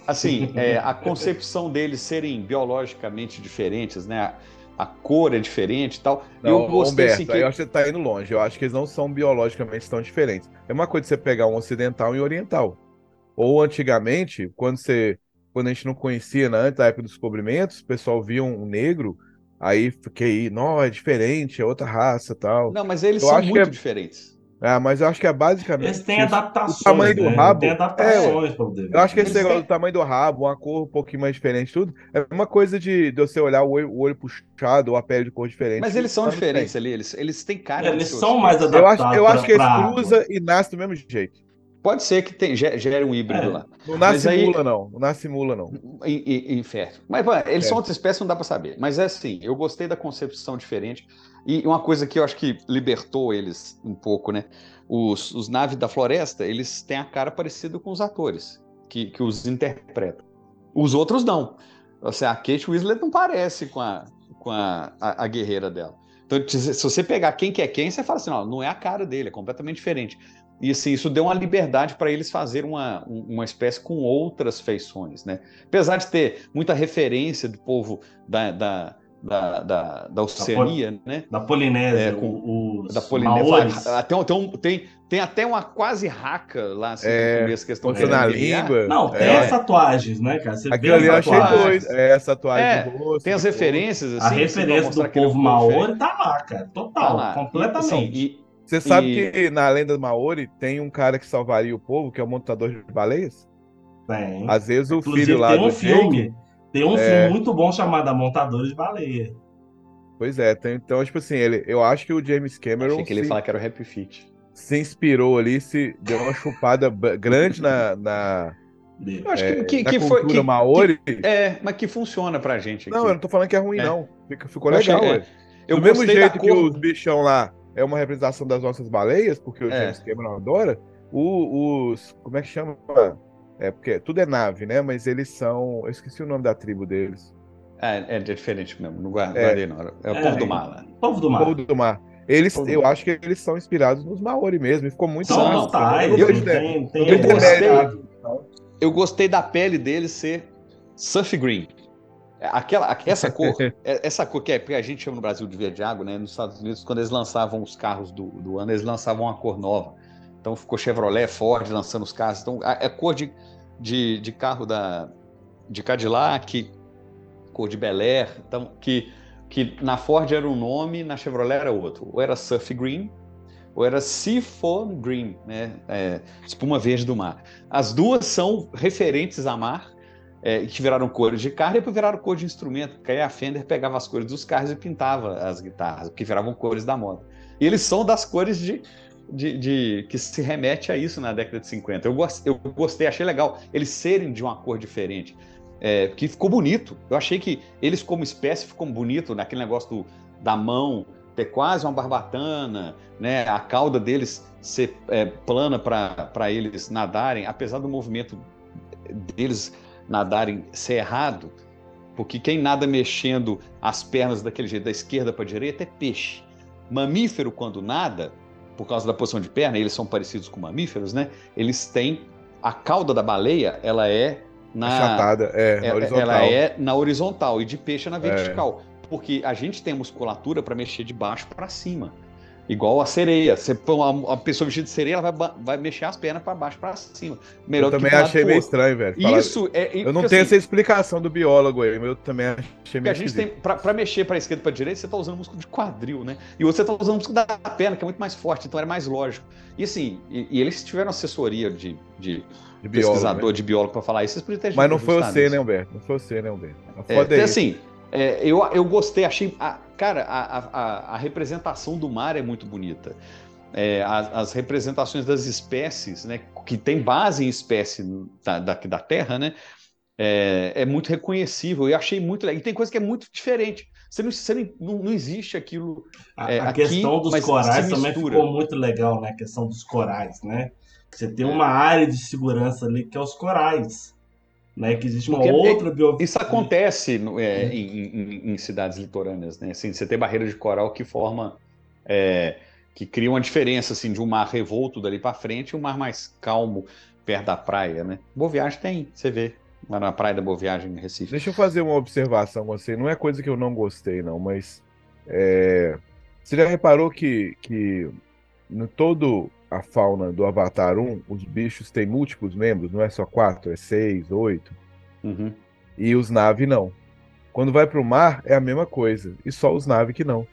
assim, é, a concepção deles serem biologicamente diferentes, né? A, a cor é diferente e tal. Não, eu gostei Humberto, assim, que... eu acho que você tá indo longe. Eu acho que eles não são biologicamente tão diferentes. É uma coisa você pegar um ocidental e um oriental. Ou antigamente, quando você. Quando a gente não conhecia, né, antes da época dos descobrimentos, o pessoal via um negro, aí fiquei, não, é diferente, é outra raça e tal. Não, mas eles Eu são muito é- diferentes. É, mas eu acho que é basicamente. Eles têm adaptações. O tamanho do né? rabo. Tem é, adaptações pra poder eu acho que esse Eles negócio têm- do tamanho do rabo, uma cor um pouquinho mais diferente, tudo, é uma coisa de, de você olhar o olho, o olho puxado ou a pele de cor diferente. Mas eles são Tá diferentes ali, eles, eles têm cara Eles de seus são mais filhos. Eu acho, adaptados eu acho que eles cruzam e nascem do mesmo jeito. Pode ser que tem, ge- gere um híbrido É. lá. Não nasce aí- mula, não. Não nasce mula, não. Fértil. Mas pô, eles É. são outra espécie, não dá pra saber. Mas é assim, eu gostei da concepção diferente. E uma coisa que eu acho que libertou eles um pouco, né? Os, os naves da floresta, eles têm a cara parecida com os atores que, que os interpretam. Os outros não. Assim, a Kate Winslet não parece com a, com a, a, a guerreira dela. Então, se se você pegar quem que é quem, você fala assim, não, não é a cara dele, é completamente diferente. E assim, isso deu uma liberdade para eles fazerem uma, um- uma espécie com outras feições, né? Apesar de ter muita referência do povo da, da, da, da, da Oceania, né? Da Polinésia, É, com- os Da Polinésia. Maoris. Tem, tem, tem, tem até uma quase raca lá, assim, É, no começo, que eles estão mostrando a querendo guerrear. língua. Não, tem É. as tatuagens, né, cara? Você Aquilo ali vê eu achei doido. É, essa tatuagem É, de rosto. Tem as de referências, assim. A assim, referência do povo. Maori tá lá, cara. Tá Total, lá. E, completamente. assim, e- Você sabe E- que na lenda Maori tem um cara que salvaria o povo, que é o montador de baleias? Tem. Às vezes o Inclusive, filho lá tem um do filme. Jake- Tem um É. filme muito bom chamado A Montadora de Baleia. Pois é, tem- então, tipo assim, ele, eu acho que o James Cameron Achei que ele ia se, falar que era o Happy Feet. se inspirou ali, se deu uma chupada grande na, na, dele. Eu acho é, que, que, na que foi. cultura Que, Maori. é, mas que funciona pra gente aqui. Não, eu não tô falando que é ruim, É. não. Ficou Eu achei- legal, é. ué. Eu Do mesmo jeito que os bichão lá é uma representação das nossas baleias, porque o É. James Cameron adora, o- os. Como é que chama? É, porque tudo é nave, né? Mas eles são. Eu esqueci o nome da tribo deles. É, é diferente mesmo, não guarda- É. não. É o É. povo do mar lá. Povo do Mar. povo do mar. Eles, eu acho que eles são inspirados nos Maori mesmo. E ficou muito São mortais. Eu- tem, tem eu eu gostei. gostei. Eu gostei da pele dele ser surf green. Aquela, essa cor, é- essa cor que é, a gente chama no Brasil de verde água, né? Nos Estados Unidos, quando eles lançavam os carros do, do ano, eles lançavam uma cor nova. Então ficou Chevrolet, Ford lançando os carros. Então a- é cor de, de, de carro da, de Cadillac, cor de Bel Air. Então, que, que na Ford era um nome, na Chevrolet era outro. Ou era Surf Green, ou era Seafoam Green, né? É, espuma verde do mar. As duas são referentes a mar, é, que viraram cores de carro e depois viraram cor de instrumento, porque aí a Fender pegava as cores dos carros e pintava as guitarras, que viravam cores da moto. E eles são das cores de, de, de- que se remete a isso na década de 50. Eu, gos- eu gostei, achei legal eles serem de uma cor diferente, é, que ficou bonito. Eu achei que eles como espécie ficam bonito naquele negócio do- da mão ter quase uma barbatana, né? A cauda deles ser é, plana para eles nadarem, apesar do movimento deles nadarem ser errado, porque quem nada mexendo as pernas daquele jeito, da esquerda para a direita, é peixe. Mamífero, quando nada, por causa da posição de perna, eles são parecidos com mamíferos, né? Eles têm a cauda da baleia, ela é na Achatada, é, na ela- horizontal. ela é na horizontal e de peixe é na vertical, porque a gente tem musculatura para mexer de baixo para cima. Igual a sereia. Você põe uma, pessoa vestida de sereia, ela vai, vai mexer as pernas para baixo para cima. Melhor Eu também achei meio estranho, velho. falar- Isso é. Eu não tenho assim, essa explicação do biólogo aí, mas eu também achei meio a gente tem, pra mexer pra esquerda e pra direita, você tá usando músculo de quadril, né? E você tá usando músculo da perna, que é muito mais forte, então era mais lógico. E assim, e, e eles tiveram assessoria de, de, De biólogo, pesquisador, né? de biólogo pra falar isso, vocês podiam ter Mas não foi você, isso. né, Humberto? Não foi você, né, Humberto? É, é assim, é, eu, eu gostei, achei. a- cara, a, a- a, representação do mar é muito bonita. É, as, as representações das espécies, né, que tem base em espécie da, daqui da Terra, né, é, é muito reconhecível. Eu achei muito legal. E tem coisa que é muito diferente. Você não, você não, não existe aquilo. A, é, a aqui, questão dos mas corais também ficou muito legal, né? A questão dos corais, né? Você tem uma área de segurança ali que é os corais, né? Que existe uma Porque é- outra bio... Isso acontece no- é, em, em- em cidades litorâneas, né? Assim, você tem barreira de coral que forma, é, que cria uma diferença assim de um mar revolto dali para frente e um mar mais calmo perto da praia, né? Boa Viagem tem, você vê lá na praia da Boa Viagem em Recife. Deixa eu fazer uma observação com você. Não é coisa que eu não gostei, não, mas é, você já reparou que, que no todo a fauna do Avatar 1, os bichos têm múltiplos membros, não é só quatro, é seis, oito. Uhum. E os Na'vi não. Quando vai pro mar, é a mesma coisa. E só os Na'vi que não.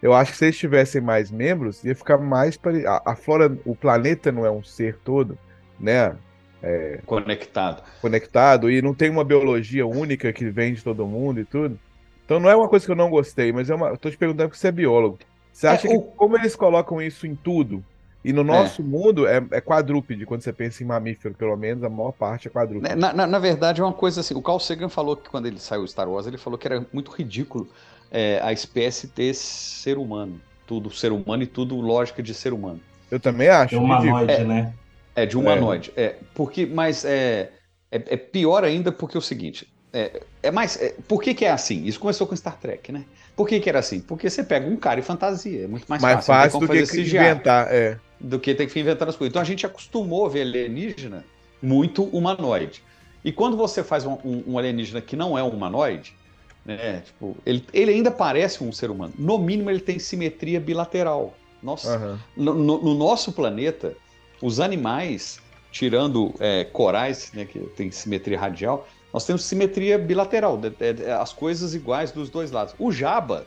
Eu acho que se eles tivessem mais membros, ia ficar mais pare... a, a flora, o planeta não é um ser todo, né? É, Conectado. conectado e não tem uma biologia única que vem de todo mundo e tudo. Então não é uma coisa que eu não gostei, mas é uma. Eu tô te perguntando porque você é biólogo. Você É, acha o- que como eles colocam isso em tudo? E no nosso mundo é, é quadrúpede, quando você pensa em mamífero, pelo menos a maior parte é quadrúpede. Na, na- na verdade, é uma coisa assim. O Carl Sagan falou que quando ele saiu Star Wars, ele falou que era muito ridículo é, a espécie ter ser humano. Tudo ser humano e tudo lógica de ser humano. Eu também acho. É humanoide, ridículo. né? É, de humanoide. É. porque, mas é, é, é pior ainda porque é o seguinte. É, é mais. é, por que, que é assim? Isso começou com Star Trek, né? Por que, que era assim? Porque você pega um cara em fantasia. É muito mais, Mais fácil. fácil do que fazer CGI. inventar. É. do que ter que inventar as coisas. Então a gente acostumou a ver alienígena muito humanoide. E quando você faz um, um- um alienígena que não é um humanoide, né, tipo, ele, ele ainda parece um ser humano. No mínimo ele tem simetria bilateral. Nossa, Aham. no, no- no nosso planeta, os animais, tirando é, corais, né, que tem simetria radial, nós temos simetria bilateral, de- de- as coisas iguais dos dois lados. O jaba,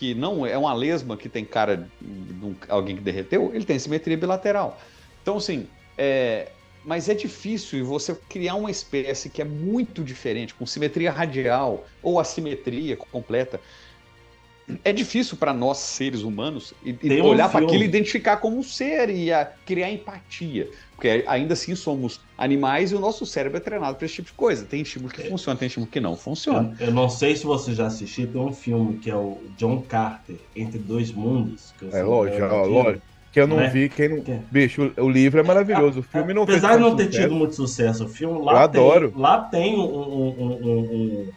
que não é uma lesma que tem cara de alguém que derreteu, ele tem simetria bilateral. Então, assim, é, mas é difícil você criar uma espécie que é muito diferente, com simetria radial ou assimetria completa. É difícil para nós, seres humanos, e, olhar para aquilo e identificar como um ser e a- criar empatia. Porque ainda assim somos animais e o nosso cérebro é treinado para esse tipo de coisa. Tem estímulo que funciona, tem estímulo que não funciona. Eu, eu não sei se você já assistiu, tem um filme que é o John Carter, Entre Dois Mundos. Que eu É lógico, que é lógico. Que eu não né? vi, quem não. Bicho, o, livro é maravilhoso. O filme não Apesar de não ter sucesso. tido muito sucesso o filme, Eu lá tem, adoro. lá tem um- um- um- um-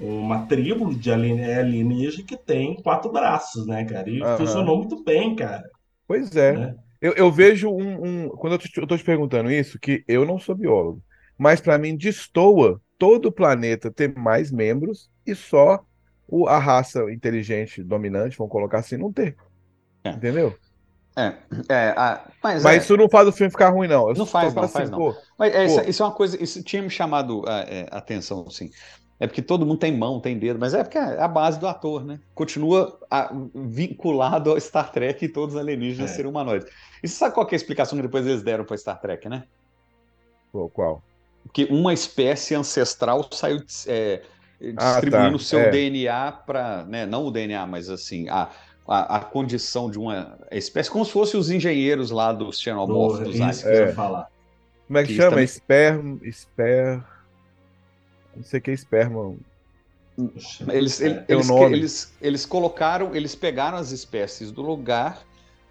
uma tribo de alien- alienígena que tem quatro braços, né, cara? E Aham. funcionou muito bem, cara. Pois é. Né? Eu, eu vejo um, um- Quando eu te, eu tô te perguntando isso, que eu não sou biólogo, mas para mim destoa todo o planeta ter mais membros e só o- a raça inteligente dominante, vamos colocar assim, não ter. Entendeu? É, é, a- mas, Mas é, isso não faz o filme ficar ruim, não. Eu Não faz, não, faz assim, não. pô, Mas é, isso, pô. isso é uma coisa, isso tinha me chamado a é, atenção, assim. É porque todo mundo tem mão, tem dedo, mas é porque é a base do ator, né? Continua a- vinculado ao Star Trek e todos os alienígenas É. serem humanoides. E você sabe qual que é a explicação que depois eles deram para Star Trek, né? Pô, qual? Que uma espécie ancestral saiu é, Ah, distribuindo tá, o seu é. DNA para, né, não o DNA, mas assim, a, a, a condição de uma espécie, como se fossem os engenheiros lá dos Do, xenomorfos. dos isso aliens. que eu ia É. falar. Como é que Que chama? também- Esperma. Esper... Não sei o que é esperma. Eles, ele- Tem um eles, nome. eles, eles colocaram, eles pegaram as espécies do lugar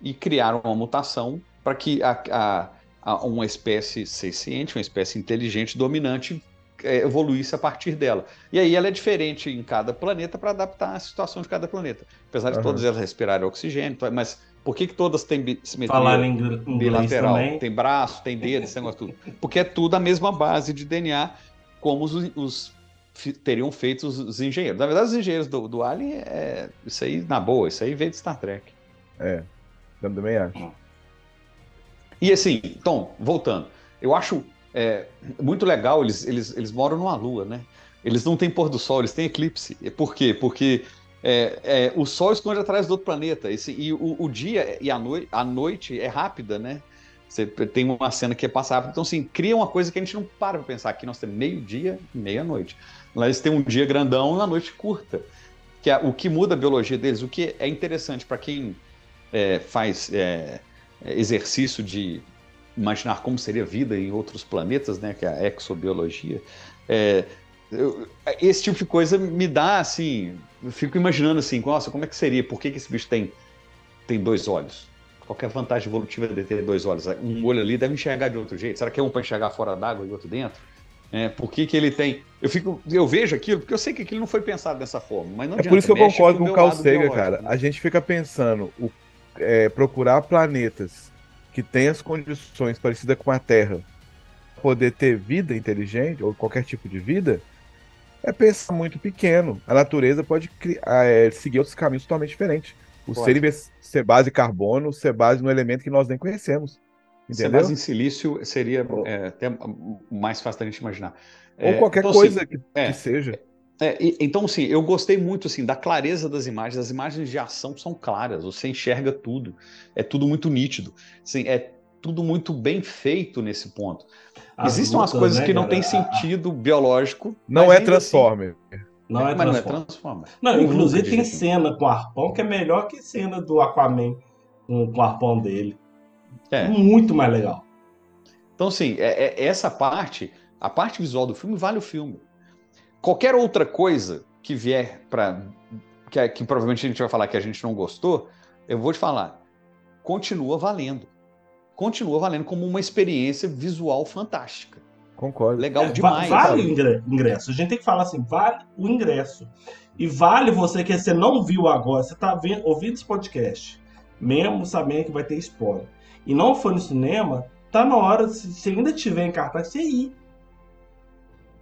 e criaram uma mutação para que a, a- a- uma espécie senciente, uma espécie inteligente, dominante, eh, evoluísse a partir dela. E aí ela é diferente em cada planeta para adaptar a situação de cada planeta. Apesar de Aham. todas elas respirarem oxigênio, mas por que, que todas têm simetria Falar em ingl- inglês bilateral? também. Tem braço, tem dedo, esse negócio tudo. Porque é tudo a mesma base de DNA, como os, os teriam feito os, os engenheiros. Na verdade, os engenheiros do, do Alien, é, isso aí, na boa, isso aí veio de Star Trek. É, eu também acho. E assim, Tom, voltando, eu acho é, muito legal, eles, eles, eles moram numa lua, né? Eles não têm pôr do sol, eles têm eclipse. Por quê? Porque é, é, o sol esconde atrás do outro planeta. Esse, e o, o dia e a, noi a noite é rápida, né? Você tem uma cena que é passar. Então, assim, cria uma coisa que a gente não para pra pensar. Aqui nós temos meio-dia e meia-noite. Lá eles têm um dia grandão e uma noite curta. Que é o que muda a biologia deles, o que é interessante para quem é, faz é, exercício de imaginar como seria a vida em outros planetas, né, que é a exobiologia, É, eu- esse tipo de coisa me dá assim. Eu fico imaginando assim, nossa, como é que seria? Por que, que esse bicho tem, tem dois olhos? Qual que a vantagem evolutiva de ter dois olhos? Um olho ali deve enxergar de outro jeito. Será que é um para enxergar fora d'água e outro dentro? É, por que, que ele tem. Eu fico, eu vejo aquilo, porque eu sei que aquilo não foi pensado dessa forma. Mas não É por isso que eu concordo com o Carl Sagan, cara. né? A gente fica pensando, o- é, procurar planetas que tenham as condições parecidas com a Terra, poder ter vida inteligente, ou qualquer tipo de vida, é pensar muito pequeno. A natureza pode cri- ah, é, seguir outros caminhos totalmente diferentes. O Pode. ser, ser base carbono, ser base num elemento que nós nem conhecemos. Ser Entendeu? base em silício seria é, até mais fácil da gente imaginar. Ou É, qualquer então, coisa assim, que, é, que seja. É, e- então, assim, eu gostei muito assim da clareza das imagens. As imagens de ação são claras, você enxerga tudo. É tudo muito nítido. Assim, é tudo muito bem feito nesse ponto. As Existem umas lutas, coisas né, que não cara? têm sentido biológico. Não é assim- Transformer. Não é mas não é Transformer. Transformer. Não, inclusive tem cena com o arpão que é melhor que cena do Aquaman com, com o arpão dele. É. Muito mais legal. Então, assim, é- é- essa parte, a parte visual do filme vale o filme. Qualquer outra coisa que vier para. Que, que provavelmente a gente vai falar que a gente não gostou, eu vou te falar. Continua valendo. Continua valendo como uma experiência visual fantástica. Concordo. Legal É, demais. Vale sabe? o ingre- ingresso. A gente tem que falar assim, vale o ingresso. E vale você que você não viu agora, você tá vendo, ouvindo esse podcast, mesmo sabendo que vai ter spoiler. E não foi no cinema, tá na hora, se, se ainda tiver em cartaz, você ir.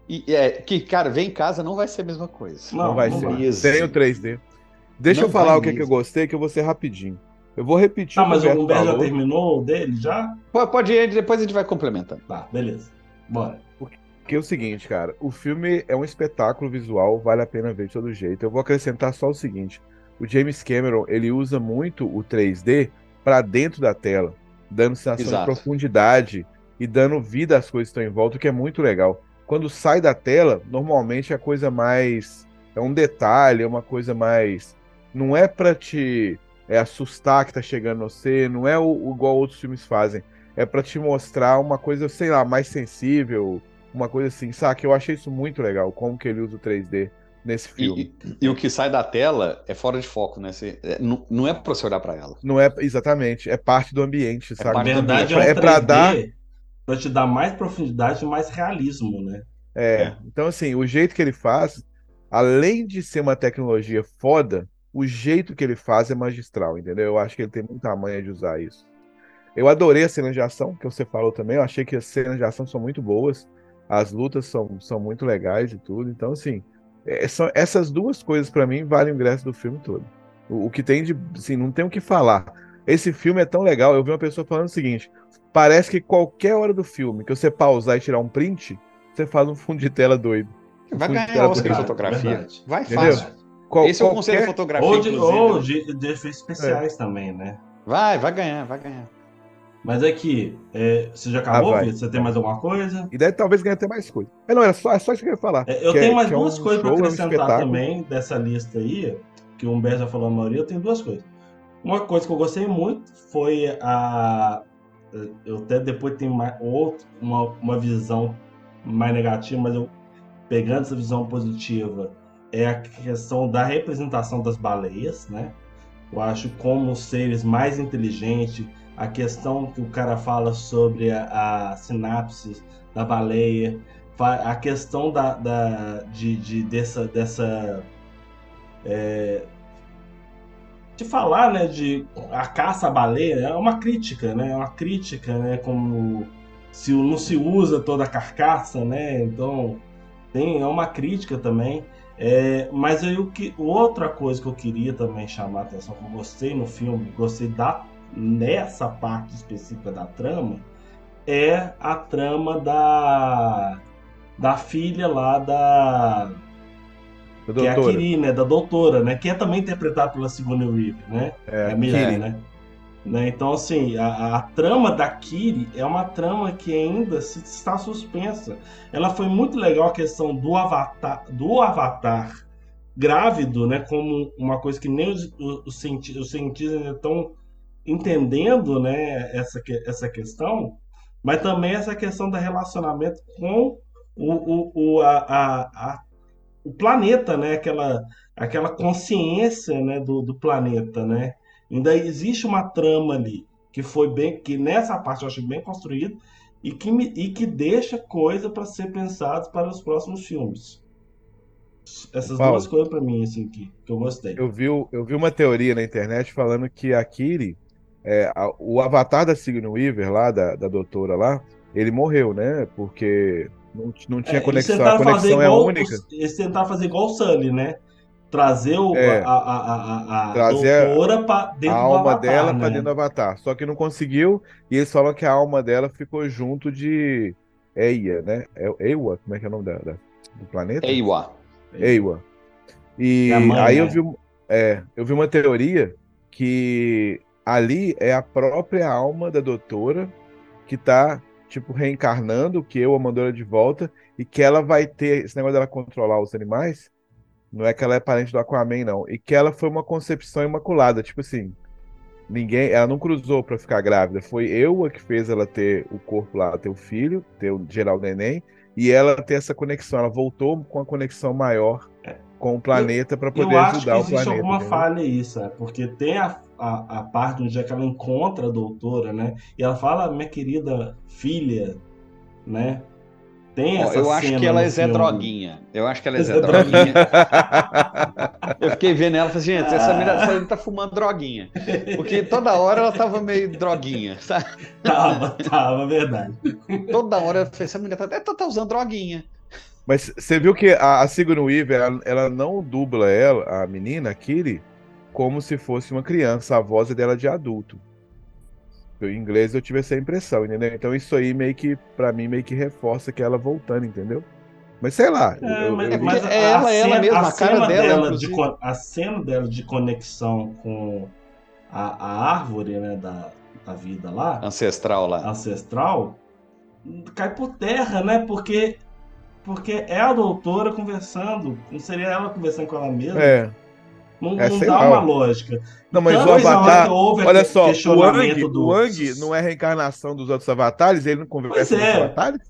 E é, que, cara, ver em casa não vai ser a mesma coisa. Não, vai não ser. vai. Tem o 3D. Deixa Não eu falar o que, que eu gostei, que eu vou ser rapidinho. Eu vou repetir Tá, mas o o Humberto já terminou o dele já? Pode, pode ir, depois a gente vai complementando. Tá, beleza. Bora. Que é o seguinte, cara, o filme é um espetáculo visual, vale a pena ver de todo jeito. Eu vou acrescentar só o seguinte: o James Cameron ele usa muito o 3D para dentro da tela, dando sensação Exato. de profundidade e dando vida às coisas que estão em volta, o que é muito legal. Quando sai da tela, normalmente é a coisa mais é um detalhe, é uma coisa mais não é para te é, assustar que tá chegando você, não é o, o igual outros filmes fazem, é para te mostrar uma coisa, sei lá, mais sensível, uma coisa assim, saca? Eu achei isso muito legal, como que ele usa o 3D nesse filme. E, e- e o que sai da tela é fora de foco, né? Você- é, não, não é pra você olhar pra ela. Não é exatamente, é parte do ambiente, sabe? Na parte do verdade, é, É um pra 3D dar- pra te dar mais profundidade e mais realismo, né? É, É. então assim, o jeito que ele faz, além de ser uma tecnologia foda, o jeito que ele faz é magistral, entendeu? Eu acho que ele tem muita manha de usar isso. Eu adorei as cenas de ação, que você falou também, eu achei que as cenas de ação são muito boas, as lutas são, são muito legais e tudo, então assim, é, são, essas duas coisas pra mim valem o ingresso do filme todo. O, o que tem de, assim, não tem o que falar. Esse filme é tão legal, eu vi uma pessoa falando o seguinte, parece que qualquer hora do filme que você pausar e tirar um print, você faz um fundo de tela doido. Vai ganhar Oscar de fotografia. verdade. Vai Entendeu? fácil. Qual- Esse é o conselho de fotografia, Ou de, ou de, de efeitos especiais também, né? Vai, vai ganhar, vai ganhar. Mas aqui, é, você já acabou, Ah? Você tem mais alguma coisa? E deve talvez ganhe até mais coisa. É, não, era só, é só isso que eu ia falar. É, eu que é- tenho mais que é duas um coisas para é um acrescentar espetáculo. também dessa lista aí, que o Humberto já falou a maioria, eu tenho duas coisas. Uma coisa que eu gostei muito foi a. Eu até depois tenho mais, outro, uma, uma visão mais negativa, mas eu pegando essa visão positiva, é a questão da representação das baleias, né? Eu acho como os seres mais inteligentes, a questão que o cara fala sobre a, a sinapse da baleia, a questão da, da- de, de- dessa, dessa é, de falar, né, de a caça à baleia é uma crítica, né, é uma crítica, né, como se não se usa toda a carcaça, né, então tem é uma crítica também. É, mas aí o que outra coisa que eu queria também chamar a atenção, que eu gostei no filme, gostei da nessa parte específica da trama, é a trama da da filha lá da Da que é a. Kiri, né, da doutora, né, que é também interpretada pela Sigourney Weaver, né? É, a mulher, Kiri. né? Né, Então, assim, a, a trama da Kiri é uma trama que ainda se- está suspensa. Ela foi muito legal a questão do avatar, do avatar grávido, né? Como uma coisa que nem os, os, os cientistas ainda estão entendendo, né? Essa, essa questão. Mas também essa questão do relacionamento com o, o, o, a, a, a- o planeta, né? Aquela, aquela consciência, né? Do, do planeta, né? Ainda existe uma trama ali que foi bem, que nessa parte eu achei bem construído e que, me, e que deixa coisa para ser pensado para os próximos filmes. Essas Paulo. duas coisas para mim, assim, que, que eu gostei. Eu vi, eu vi uma teoria na internet falando que a Kiri, é, a- o avatar da Sigourney Weaver lá, da, da doutora lá, ele morreu, né? Porque não, não tinha É, conexão. A conexão é igual, única. os- eles tentaram fazer igual o Sully, né? Trazer o, É. a, a, a, a, a Trazer doutora para A dentro do alma Avatar, dela né? pra dentro do avatar. Só que não conseguiu, e eles falam que a alma dela ficou junto de Eia, né? É Ewa, como é que é o nome da, da- do planeta? Eiwa. Ewa. E a mãe, aí eu né? vi, um- é, eu vi uma teoria que ali é a própria alma da doutora que tá, tipo, reencarnando, que eu mandou ela de volta, e que ela vai ter, esse negócio dela controlar os animais, não é que ela é parente do Aquaman, não, e que ela foi uma concepção imaculada, tipo assim, ninguém, ela não cruzou pra ficar grávida, foi eu a que fez ela ter o corpo lá, ter o filho, ter o gerar o neném, e ela ter essa conexão, ela voltou com a conexão maior com o planeta para poder eu acho que ajudar o existe planeta. alguma falha aí, sabe? Porque tem a, a, a parte onde é que ela encontra a doutora, né? E ela fala, minha querida filha, né? Tem essa eu acho cena que ela é Zé. Droguinha. Eu acho que ela é Zé Zé Droguinha. Eu fiquei vendo ela e falei, gente, essa menina, essa menina tá fumando droguinha. Porque toda hora ela tava meio droguinha, sabe? Tava, tava, verdade. Toda hora eu falei, essa menina tá, até tá usando droguinha. Mas você viu que a, a Sigourney Weaver, ela, ela não dubla ela, a menina, a Kiri, como se fosse uma criança. A voz é dela de adulto. Em inglês eu tive essa impressão, entendeu? Então isso aí meio que, pra mim, meio que reforça que ela voltando, entendeu? Mas sei lá. É, eu- mas, eu vi- mas é a ela, ela cena- mesma, a cara cena dela, de a cena dela de conexão com a, a árvore, né, da, da vida lá, Ancestral lá. ancestral, cai por terra, né? Porque porque é a doutora conversando, não seria ela conversando com ela mesma? É. Não, É, não dá lá. uma lógica. Não, mas Tanto o Avatar. Olha só, o questionamento Ang, do- o Ang não é reencarnação dos outros avatares? Ele não conversa Pois com os é. avatares?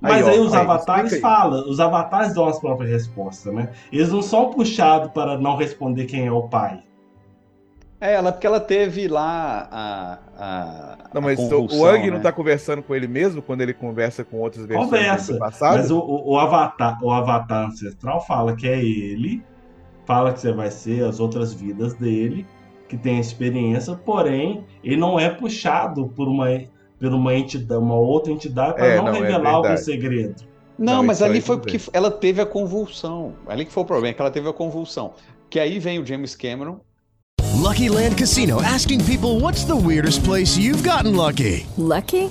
Mas Aí, aí, ó, os aí, avatares falam, os avatares dão as próprias respostas, né? Eles não são puxados para não responder quem é o pai. É, ela, porque ela teve lá a. a Não, a mas o- convulsão, o Ang né? não tá conversando com ele mesmo quando ele conversa com outras versões Conversa. do passado? Mas o, o, o avatar, o avatar ancestral fala que é ele, fala que você vai ser as outras vidas dele, que tem experiência, porém, ele não é puxado por uma, por uma entidade, uma outra entidade para É, não, não, é revelar algum verdade. segredo. Não, Não, mas ali foi porque ela teve a convulsão. Ali que foi o problema, que ela teve a convulsão. Que aí vem o James Cameron. Lucky Land Casino asking people what's the weirdest place you've gotten lucky? Lucky?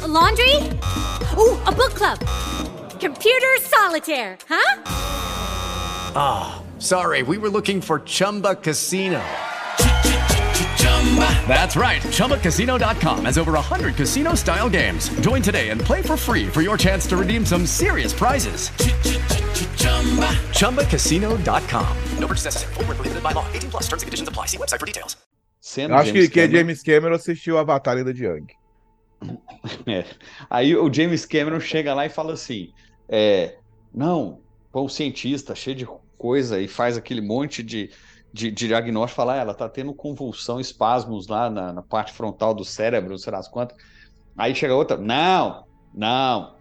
A laundry? Ooh, a book club. Computer solitaire, huh? Ah, sorry, we were looking for Chumba Casino. That's right. ChumbaCasino.com has over 100 casino style games. Join today and play for free for your chance to redeem some serious prizes. ChumbaCasino.com. No purchase necessary. Void where prohibited by law. 18 plus terms and conditions apply. See website for details. Sendo Eu acho que, James que Cameron. James Cameron assistiu Avatar ainda de Ang. É. Aí o James Cameron chega lá e fala assim: é, não, põe um cientista cheio de coisa e faz aquele monte de, de, de diagnóstico, fala, ah, ela tá tendo convulsão, espasmos lá na, na parte frontal do cérebro, não sei lá as quantas. Aí chega outra, não, não,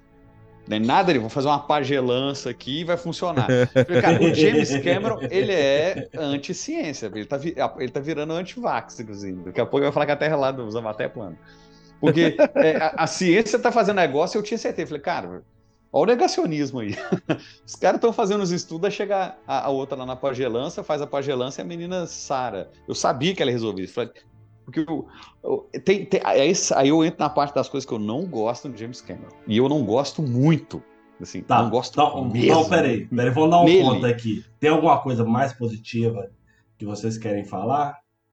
nem nada, ele vou fazer uma pagelança aqui e vai funcionar. Cara, o James Cameron, ele é anti-ciência, ele tá, ele tá virando anti-vax, inclusive. Daqui a pouco ele vai falar que a Terra lá dos Avatar é plana. Porque é, a, a ciência tá fazendo negócio, eu tinha certeza. Falei, cara, olha o negacionismo aí. Os caras estão fazendo os estudos, aí chega a, a outra lá na pagelança, faz a pagelança e a menina Sara. Eu sabia que ela resolvia isso. Falei, Porque eu, eu- tem, tem- aí, aí eu entro na parte das coisas que eu não gosto do James Cameron. E eu não gosto muito. Assim, Tá, não gosto então, mesmo. Não, peraí, peraí, vamos dar um ponto aqui. Tem alguma coisa mais positiva que vocês querem falar?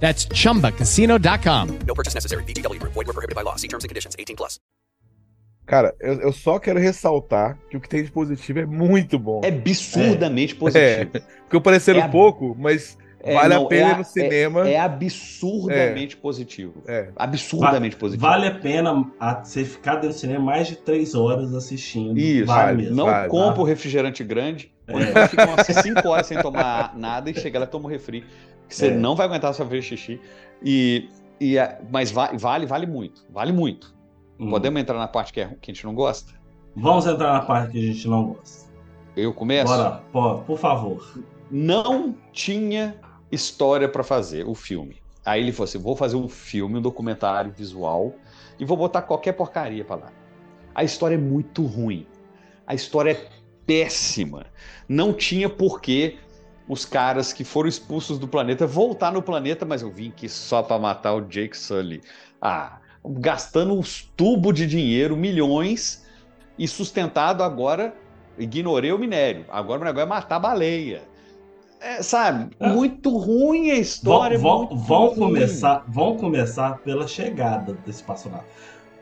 That's chumbacasino.com. No purchase necessary. VGW Group. Void were prohibited by law. See terms and conditions. 18 plus. Cara, eu, eu só quero ressaltar que o que tem de positivo é muito bom. É absurdamente positivo. É, ficou parecendo É ab- pouco, mas É, vale não, a pena é- ir no cinema. É, é absurdamente positivo. É. Absurdamente Va- positivo. Vale a pena a- você ficar dentro do cinema mais de três horas assistindo. Isso, vale mesmo. não Vale, compra o refrigerante grande, ou É. então fica umas 5 horas sem tomar nada e chega lá e toma um refri. Que você É. não vai aguentar só ver xixi. E, e, mas va- vale, vale muito. Vale muito. Hum. Podemos entrar na parte que, é, que a gente não gosta? Vamos entrar na parte que a gente não gosta. Eu começo? Bora, pô, por favor. Não tinha história pra fazer o filme. Aí ele falou assim: vou fazer um filme, um documentário visual e vou botar qualquer porcaria pra lá. A história é muito ruim. A história é péssima. Não tinha porquê os caras que foram expulsos do planeta voltar no planeta, mas eu vim aqui só pra matar o Jake Sully. Ah, gastando uns tubos de dinheiro, milhões, e sustentado agora, ignorei o minério. Agora o negócio é matar a baleia. É, sabe, muito ruim a história. Vão, vão- vão começar, vão começar pela chegada desse personagem.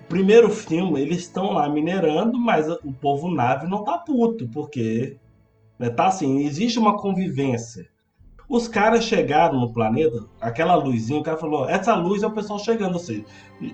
Primeiro filme, eles estão lá minerando, mas o povo nave não tá puto, porque né, tá assim, existe uma convivência. Os caras chegaram no planeta, aquela luzinha, o cara falou, essa luz é o pessoal chegando, ou seja,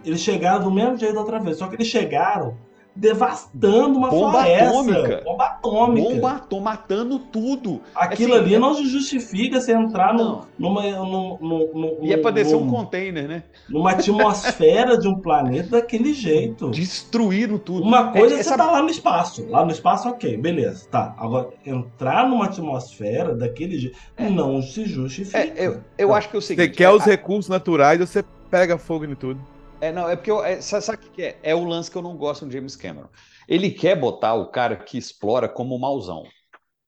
eles chegaram do mesmo jeito da outra vez, só que eles chegaram devastando uma Bomba floresta. atômica. Bomba atômica. Bomba atômica, matando tudo. Aquilo Assim, ali é- não se justifica você entrar no, numa, no, no, no, E é pra descer um container, né? numa atmosfera de um planeta daquele jeito. Destruíram tudo. Uma coisa É- é, é, você tá lá no espaço. Lá no espaço, ok, beleza. Tá. Agora, entrar numa atmosfera daquele jeito não se justifica. É, eu, eu acho que é o Você seguinte. quer é- os recursos naturais, você pega fogo em tudo. É, não, é porque eu, é, sabe, o que é? É o lance que eu não gosto do James Cameron. Ele quer botar o cara que explora como mauzão.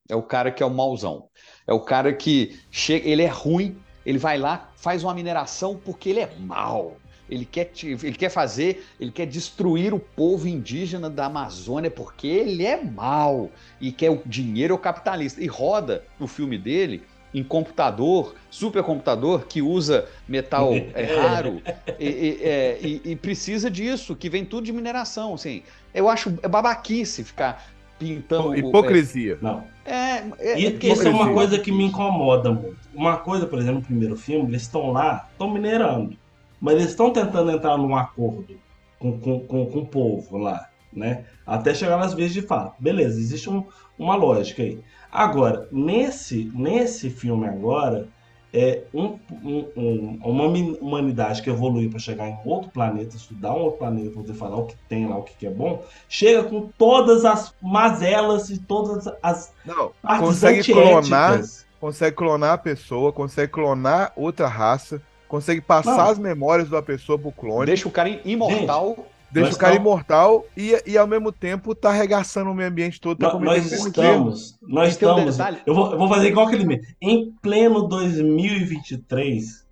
É o cara que é o mauzão. É o cara que chega, ele é ruim, ele vai lá, faz uma mineração porque ele é mau. Ele quer, te- ele quer fazer, ele quer destruir o povo indígena da Amazônia porque ele é mau e quer o dinheiro é o capitalista. E roda o filme dele em computador, supercomputador, que usa metal é, raro e, e- é, e- e precisa disso, que vem tudo de mineração. Assim. Eu acho é babaquice ficar pintando. o- Hipocrisia. Não. É, é, E é isso é uma hipocrisia. coisa que me incomoda muito. Uma coisa, por exemplo, no primeiro filme, eles estão lá, estão minerando. Mas eles estão tentando entrar num acordo com, com, com, com o povo lá, né? Até chegar nas vias de fato. Beleza, existe um- uma lógica aí. Agora, nesse, nesse filme agora, é um, um- um- uma humanidade que evolui para chegar em outro planeta, estudar um outro planeta, poder falar o que tem lá, o que que é bom, chega com todas as mazelas e todas as Não, partes consegue antiéticas. clonar, consegue clonar a pessoa, consegue clonar outra raça, consegue passar Não. as memórias da pessoa pro clone. Deixa o cara imortal. Deixa Nós o cara estamos- imortal e, e ao mesmo tempo tá arregaçando o meio ambiente todo, tá Nós estamos, nós um estamos. Eu vou, eu vou fazer igual aquele meme. Em pleno 2023,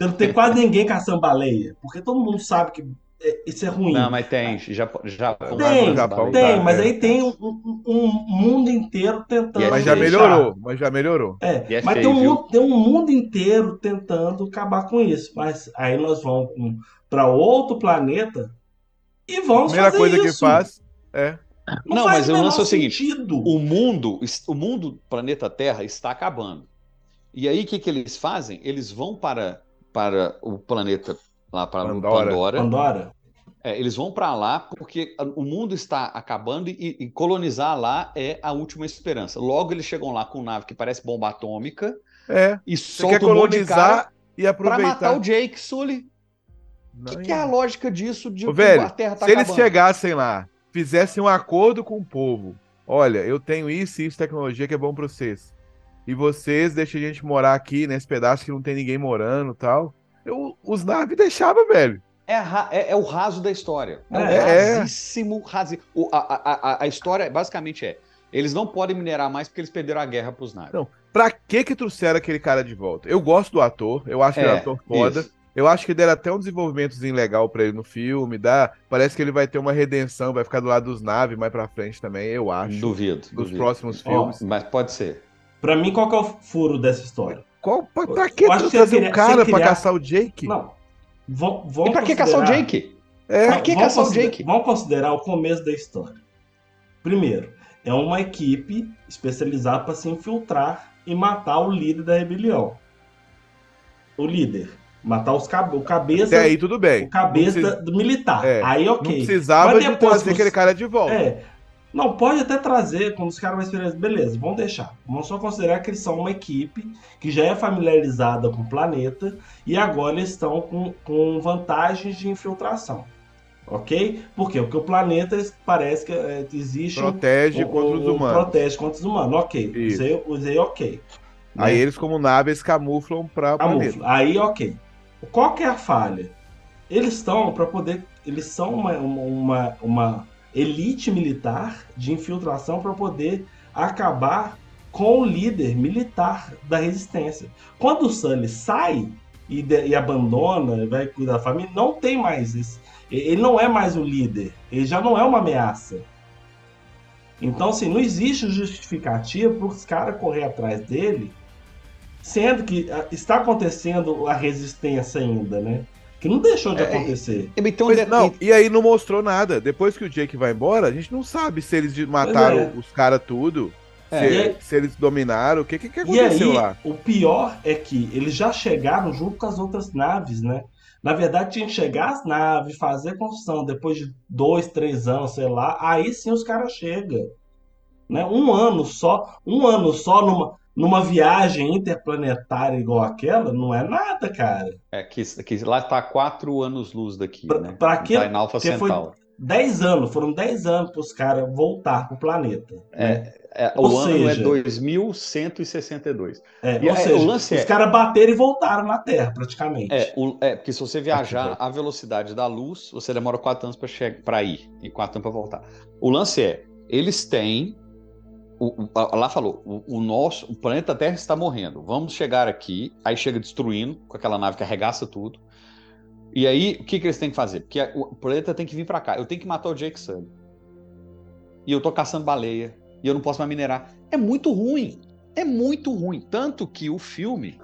não tem quase ninguém caçando baleia, porque todo mundo sabe que é, isso é ruim. Não, mas tem. Já, já, Tem, Japão tem, tá, mas é. aí tem um, um- um mundo inteiro tentando. Mas já deixar. melhorou, mas já melhorou. É, é mas feio, tem, um, mundo- tem um mundo inteiro tentando acabar com isso. Mas aí nós vamos para outro planeta e A vamos primeira fazer coisa que isso. faz é. Não, Não, faz mas o o menor lance é o seguinte: sentido. o mundo, o mundo, planeta Terra, está acabando. E aí, o que, que eles fazem? Eles vão para, para o planeta lá para Pandora. Pandora. Pandora? É, eles vão para lá porque a- o mundo está acabando e, e colonizar lá é a última esperança. Logo, eles chegam lá com nave que parece bomba atômica É. e quer soltam um monte de colonizar cara e para aproveitar. matar o Jake Sully. O que, que é a lógica disso de Ô, velho, a Terra está se eles acabando? chegassem lá, fizessem um acordo com o povo, olha, eu tenho isso e isso tecnologia que é bom pra vocês. E vocês deixam a gente morar aqui nesse pedaço que não tem ninguém morando e tal. Eu, os naves deixavam, velho. É, é- é o raso da história. É, o É. rasíssimo, rasi... o- a, a, a, história basicamente é: eles não podem minerar mais porque eles perderam a guerra pros naves. Não, pra que que trouxeram aquele cara de volta? Eu gosto do ator, eu acho que é um É, ator foda. isso. Eu acho que deram até um desenvolvimentozinho legal pra ele no filme, dá, parece que ele vai ter uma redenção, vai ficar do lado dos naves mais pra frente também, eu acho. Duvido. Nos duvido. próximos filmes. Mas pode ser. Pra mim, qual que é o furo dessa história? Qual, pra, pra que Eu acho que trazer um cara você pra criar- caçar o Jake? Não. Vão, vão E pra que caçar o Jake? É, Pra que vamos caçar o Jake? Vamos considerar o começo da história. Primeiro, é uma equipe especializada para se infiltrar e matar o líder da rebelião. O líder. Matar os cabe o cabeça. Até aí tudo bem. O cabeça precisa- do militar. É, aí, ok. Não precisava Mas de depois trazer que aquele cara de volta. É. Não, pode até trazer, quando os caras esperar. Beleza, vamos deixar. Vamos só considerar que eles são uma equipe que já é familiarizada com o planeta e agora eles estão com, com vantagens de infiltração. Ok? Por quê? Porque o planeta parece que é, existe. um- Protege um- contra os um- humanos. Protege contra os humanos. Ok. Isso. Usei, usei ok. Aí né? eles, como naves, camuflam pra Camufla. planeta. Aí, ok. Qual que é a falha? Eles estão para poder. Eles são uma, uma, uma, elite militar de infiltração para poder acabar com o líder militar da resistência. Quando o Sully sai e, de- e abandona, vai cuidar da família, não tem mais esse. Ele não é mais o líder. Ele já não é uma ameaça. Então, assim, não existe justificativa para os caras correr atrás dele, sendo que ah, está acontecendo a resistência ainda, né? Que não deixou de É, acontecer. Então, Pois de- não, e aí não mostrou nada. Depois que o Jake vai embora, a gente não sabe se eles mataram é. os caras tudo, É. se, E aí- se eles dominaram, o que, que, que E aconteceu aí, lá? o pior é que eles já chegaram junto com as outras naves, né? Na verdade, tinha que chegar as naves, fazer construção, depois de dois, três anos, sei lá, aí sim os caras chegam. Né? Um ano só, um ano só numa, numa viagem interplanetária igual aquela, não é nada, cara. É que, que lá está quatro anos-luz daqui, né? Pra que, Tá em Alpha Centauri. 10 anos, foram 10 anos para os caras voltar pro planeta. né? É, é, Ou o ano é seja- 2162. É, E, ou é, seja, o lance os é- caras bateram e voltaram na Terra, praticamente. É, o- é, porque se você viajar à velocidade da luz, você demora quatro anos para ir e quatro anos para voltar. O lance é, eles têm. O- lá falou, o, o nosso, o planeta Terra está morrendo. Vamos chegar aqui, aí chega destruindo com aquela nave que arregaça tudo. E aí, o que, que eles têm que fazer? Porque o planeta tem que vir para cá. Eu tenho que matar o Jake Sully. E eu tô caçando baleia. E eu não posso mais minerar. É muito ruim. É muito ruim. Tanto que o filme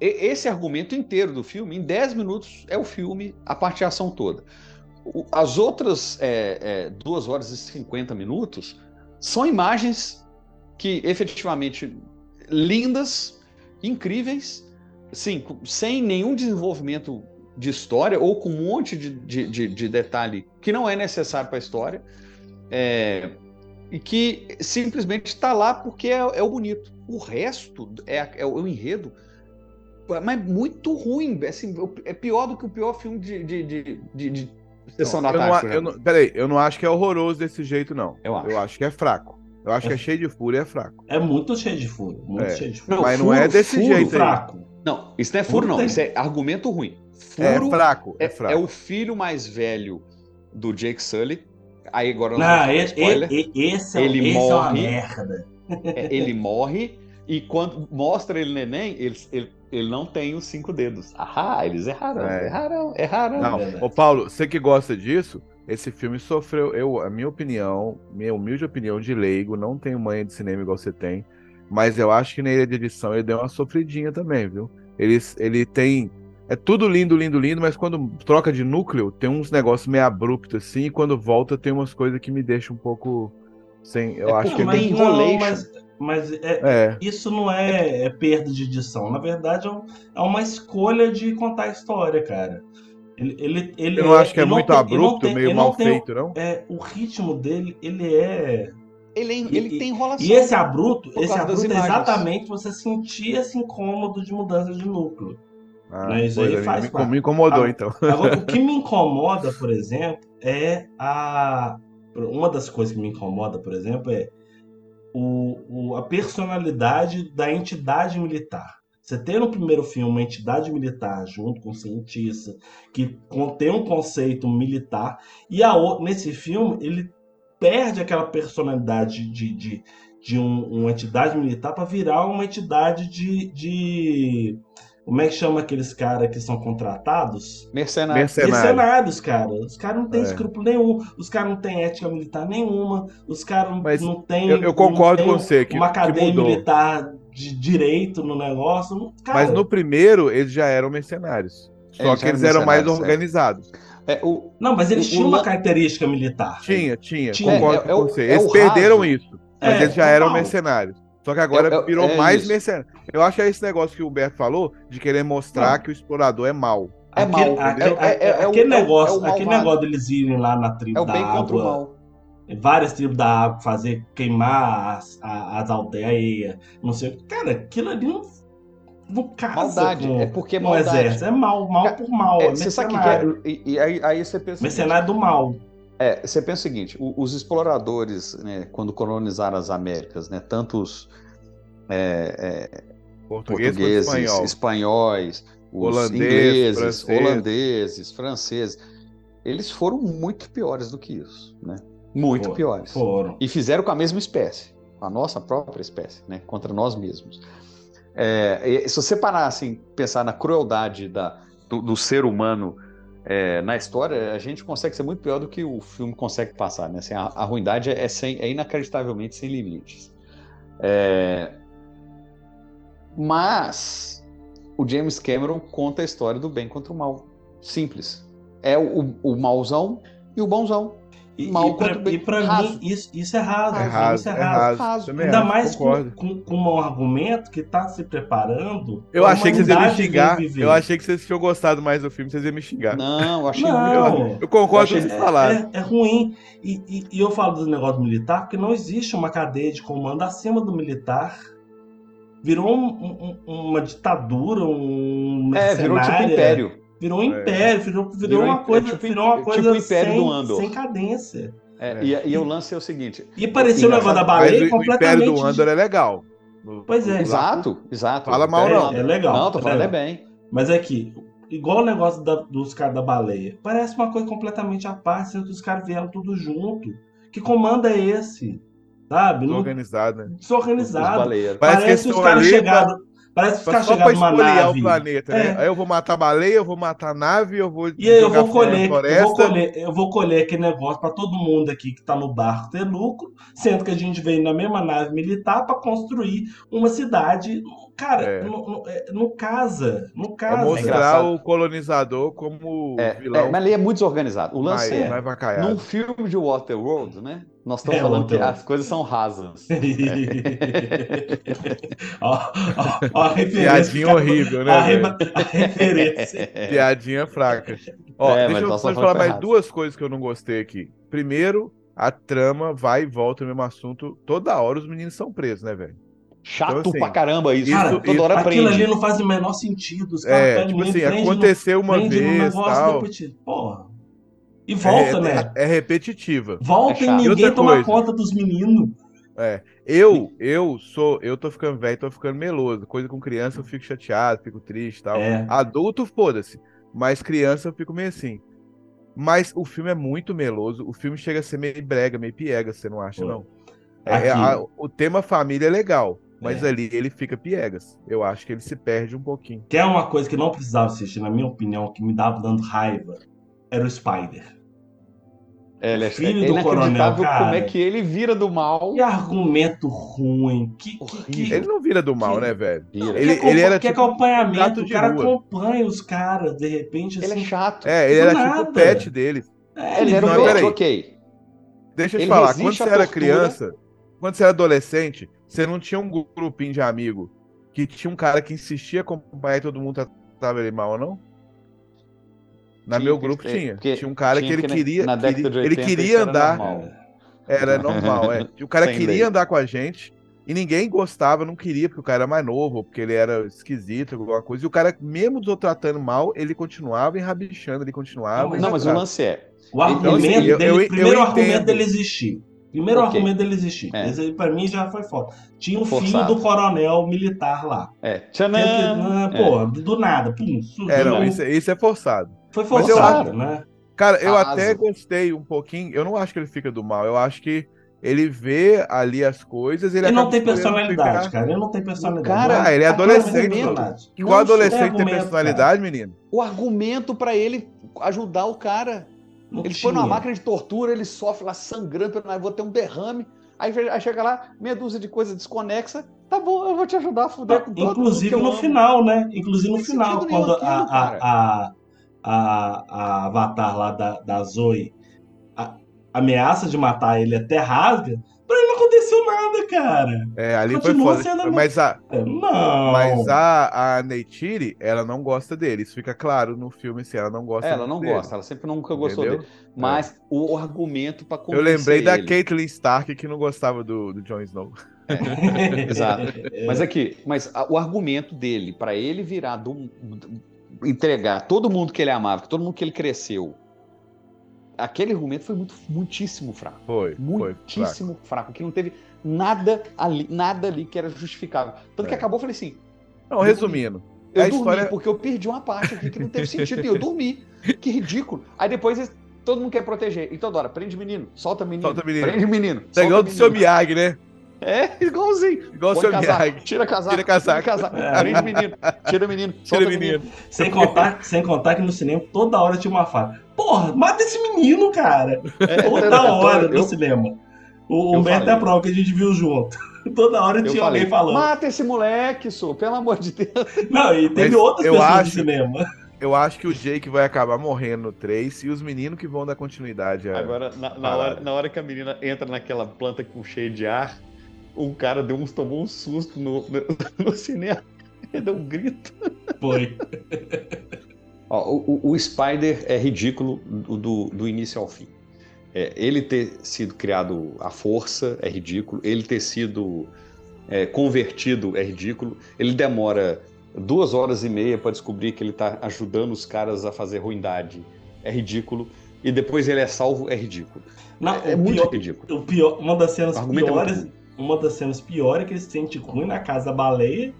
esse argumento inteiro do filme, em 10 minutos, é o filme, a parte de ação toda. As outras é, é, 2 horas e 50 minutos são imagens que efetivamente lindas, incríveis, sim, sem nenhum desenvolvimento de história ou com um monte de, de, de- de detalhe que não é necessário para a história. É, e que simplesmente está lá porque é, é o bonito. O resto é, é o enredo mas muito ruim. Assim, é pior do que o pior filme de, de, de, de Sessão Não, da eu não, Tarde. a- por eu não, peraí, eu não acho que é horroroso desse jeito, não. Eu acho. que é fraco. Eu acho que é cheio de fúria e é fraco. É muito cheio de furo. Muito É. cheio de furo. Mas não é desse furo jeito aí. fraco. Não, isso não é furo, Furo não. tem. Isso é argumento ruim. É Furo fraco, é é, fraco. é o filho mais velho do Jake Sully. Aí agora Não, falar esse, spoiler. e- e- esse, é, ele esse é uma morre. merda. É, ele morre e quando mostra ele neném, ele, ele, ele não tem os cinco dedos. Ah, eles erraram, É. erraram, erraram. Não, verdade. ô Paulo, você que gosta disso, esse filme sofreu, eu, a minha opinião, minha humilde opinião de leigo, não tenho manha de cinema igual você tem, mas eu acho que na ilha de edição ele deu uma sofridinha também, viu? Ele, ele tem É tudo lindo, lindo, lindo, mas quando troca de núcleo, tem uns negócios meio abruptos assim, e quando volta tem umas coisas que me deixam um pouco sem. Eu acho que é mas, meio não, mas, mas é- É. isso não é, é perda de edição. Na verdade, é, um- é uma escolha de contar a história, cara. Ele, ele, ele Eu não acho que é muito tem- abrupto, tem- meio mal tem- feito, não? É, o ritmo dele, ele é. Ele, ele tem enrolação. E esse abrupto, por esse abrupto é exatamente você sentir esse incômodo de mudança de núcleo. Ah, né? Isso aí é, faz me, parte. me incomodou, Ah, então. Agora, o que me incomoda, por exemplo, é a. Uma das coisas que me incomoda, por exemplo, é o, o- a personalidade da entidade militar. Você tem no primeiro filme uma entidade militar junto com um cientista que contém um conceito militar, e a, nesse filme ele perde aquela personalidade de, de, de um- uma entidade militar para virar uma entidade de, de. Como é que chama aqueles caras que são contratados? Mercenário. Mercenário. Mercenários, cara. Os caras não têm É. escrúpulo nenhum, os caras não têm ética militar nenhuma, os caras não- Mas não têm. eu- eu concordo com você que- Uma que cadeia mudou. militar de direito no negócio. Cara, Mas no primeiro, eles já eram mercenários. Só Eles que eram eles eram mais mercenários, é. organizados. É, o, Não, mas eles o- tinham o uma característica militar. Tinha, tinha, Tinha. concordo É- é com o- você. é Eles perderam raso. isso. Mas É, eles já eram mercenários. Só que agora É- é- virou é mais isso. mercenário. Eu acho que é esse negócio que o Humberto falou, de querer mostrar que o explorador é mau. É Aquele, mal. aquele, É- aquele negócio, aquele negócio deles irem lá na tribo É o da bem contra o água, mal. várias tribos da água, fazer queimar as, as aldeias, não sei o que. Cara, aquilo ali não, não casa Maldade, com, é porque é maldade. exército. É mal, mal por mal. É, É, você sabe que é? E, e aí, aí você pensa. Mercenário do mal. É, você pensa o seguinte: os exploradores, né, quando colonizaram as Américas, né, tanto os é, é, portugueses, espanhóis, os Holandês, ingleses, francês. holandeses, franceses, eles foram muito piores do que isso, né? Muito Foram, piores. Foram. E fizeram com a mesma espécie, com a nossa própria espécie, né? Contra nós mesmos. É, e se você parar assim, pensar na crueldade da, do, do ser humano é, na história, a gente consegue ser muito pior do que o filme consegue passar, né? Assim, a, a ruindade é, sem, é inacreditavelmente sem limites. É, mas o James Cameron conta a história do bem contra o mal. Simples. É o, o mauzão e o bonzão. E, Mal e pra, bem. e pra Raso. mim, isso, isso é raso. É raso, isso é é raso. raso. Também Ainda mais com, com, com um argumento que tá se preparando. Eu achei que vocês iam me xingar. Eu achei que vocês tinham gostado mais do filme, vocês iam me xingar. Não, eu achei Não. ruim. Eu concordo com o Eu que vocês falaram. É, é ruim. E, e- e eu falo do negócio militar porque não existe uma cadeia de comando acima do militar. Virou um- um- uma ditadura, um É, virou tipo império. Virou um É. império, virou, virou, Virou uma im- coisa, é tipo virou uma im- coisa tipo sem, sem cadência. É, E, e o lance é o seguinte. E parecia o negócio da Mas baleia o, o Império completamente. do Andor é legal. Pois é. Exato, exato. Fala mal, É, não. É legal. Não, tô é falando é bem. Mas é que, igual o negócio da- dos caras da baleia, parece uma coisa completamente à parte, sendo que os caras vieram tudo junto. Que comando é esse? Sabe? Não- Desorganizado, né? Os Desorganizado. Parece que Parece, eles os caras chegaram. Parece os Só numa espoliar nave. o planeta, né? É. Aí eu vou matar a baleia, eu vou matar a nave, eu vou. E aí eu jogar vou colher, eu floresta. vou colher, eu vou colher aquele negócio pra todo mundo aqui que tá no barco ter lucro, sendo que a gente veio na mesma nave militar pra construir uma cidade. Cara, É. não, não- é, não casa, não É casa. mostrar engraçado. o colonizador como É, vilão é, mas ele é muito desorganizado. O lance mais, é, num filme de Waterworld, né? Nós estamos É, falando que as coisas são rasas. ó, ó, ó a referência. Piadinha horrível, né, A, reba- a referência. Piadinha fraca. Ó, É, deixa eu falar falamos mais errado. duas coisas que eu não gostei aqui. Primeiro, a trama vai e volta no mesmo assunto. Toda hora os meninos são presos, né, velho? Chato Então, assim, pra caramba isso. Cara, Toda isso- hora Aquilo aprende. ali não faz o menor sentido. Os caras É, tipo assim, prende no- aconteceu uma vez tal. depois Porra. E volta, é, né? É, é repetitiva. Volta É e. E ninguém outra toma coisa? conta dos meninos. É. Eu, eu sou, eu tô ficando velho, tô ficando meloso. Coisa com criança eu fico chateado, fico triste e tal. É. Adulto, foda-se. Mas criança eu fico meio assim. Mas o filme é muito meloso. O filme chega a ser meio brega, meio piega, você não acha, Pô. não? É, a- o tema família é legal, mas É. ali ele fica piegas. Eu acho que ele se perde um pouquinho. Que é uma coisa que não precisava assistir, na minha opinião, que me dava dando raiva, era o Spider. Ele é, Filho é do coronel, cara. como é que ele vira do mal. Que argumento ruim. Que, que, que- Ele não vira do mal, né, velho? Vira. Ele, que, ele era que tipo acompanhamento, o de cara rua. acompanha os caras, de repente, assim. Ele é chato. É, ele era tipo nada. o pet dele. É, Ele era Não, um peraí. ok. Deixa eu te Ele falar, quando você era criança, quando você era adolescente, você não tinha um grupinho de amigo que tinha um cara que insistia em acompanhar e todo mundo tratava ele mal, não? Na Tinha, meu grupo tinha. Tinha um cara que tinha ele que na- queria. na década queria- de ele 80 queria isso era andar. normal. Era normal, é. E o cara Sem queria lei. andar com a gente e ninguém gostava, não queria, porque o cara era mais novo, ou porque ele era esquisito, alguma coisa. E o cara, mesmo o tratando mal, ele continuava enrabichando, ele continuava. Não, mas o lance é. O Então, argumento assim, eu- dele, eu- eu primeiro argumento entendo. dele existir. Primeiro Ok. argumento dele existir. É. Esse aí pra mim já foi foda. Tinha um filho Forçado. do coronel militar lá. É. Que- Tchanã! que- ah, É. Pô, do nada, pum, surgiu. É, não, isso, isso é forçado. Foi forçado, acho- né? Cara, eu Asa. até gostei um pouquinho. Eu não acho que ele fica do mal. Eu acho que ele vê ali as coisas. Ele, Ele não tem personalidade, ficar- cara. Ele não tem personalidade. Cara, Ah, ele é adolescente. Qual Não adolescente tem personalidade, menino? O argumento pra ele ajudar o cara. Não ele foi numa máquina de tortura, ele sofre lá sangrando, eu vou ter um derrame. Aí, aí chega lá, meia dúzia de coisa desconexa. Tá bom, eu vou te ajudar a fuder com todo Inclusive no amo. final, né? Inclusive no final, nenhum quando aquilo, a, cara. a, a, a, avatar lá da, da Zoe a- ameaça de matar ele até rasga, pra ele não aconteceu nada, cara. É, ali Continua foi sendo foda. a Mas a, Não. mas a, a Neytiri, ela não gosta dele. Isso fica claro no filme, se ela não gosta É, ela não dele. gosta, ela sempre nunca gostou Entendeu? dele. Mas o argumento pra Eu convencer lembrei da ele- Caitlyn Stark que não gostava do, do Jon Snow. Exato. Mas aqui, mas a- o argumento dele, pra ele virar do, do- entregar todo mundo que ele amava, todo mundo que ele cresceu, aquele argumento foi muito, muitíssimo fraco. Foi, foi. Muitíssimo fraco. Que não teve nada ali, nada ali que era justificável. Tanto que É. acabou, eu falei assim. Não, resumindo. Eu dormi, história- porque eu perdi uma parte aqui que não teve sentido. E eu dormi. Que ridículo. Aí depois todo mundo quer proteger. E toda hora, prende menino, solta menino. Solta menino. Prende menino. Solta do seu. Miyagi, né? É, igualzinho. Igual o seu casaco, Miyagi. Tira casaco. Tira casaco. Tira casaco. Prende menino. Tira menino. Tira solta menino. Sem contar, sem contar que no cinema toda hora tinha uma fala. Porra, mata esse menino, cara. É, toda eu- hora no eu- cinema. O eu Humberto é a prova que a gente viu junto. Toda hora Eu tinha falei, alguém falando. mata esse moleque, sô, pelo amor de Deus. Não, e teve Mas outras eu pessoas acho- no cinema. Eu acho que o Jake vai acabar morrendo no 3 e os meninos que vão dar continuidade. Agora, na, na hora, na hora que a menina entra naquela planta com cheio de ar, um cara deu um, tomou um susto no, no, no cinema. Ele deu um grito. Foi. Ó, o, o- o Spider é ridículo do, do, do início ao fim. É, ele ter sido criado à força é ridículo. Ele ter sido é, convertido é ridículo. Ele demora duas horas e meia para descobrir que ele está ajudando os caras a fazer ruindade. É ridículo. E depois ele é salvo, é ridículo. Não, é, é muito pior- ridículo. O pior, uma das cenas é piores, ruim. Uma das cenas piores é que ele se sente ruim na casa da baleia,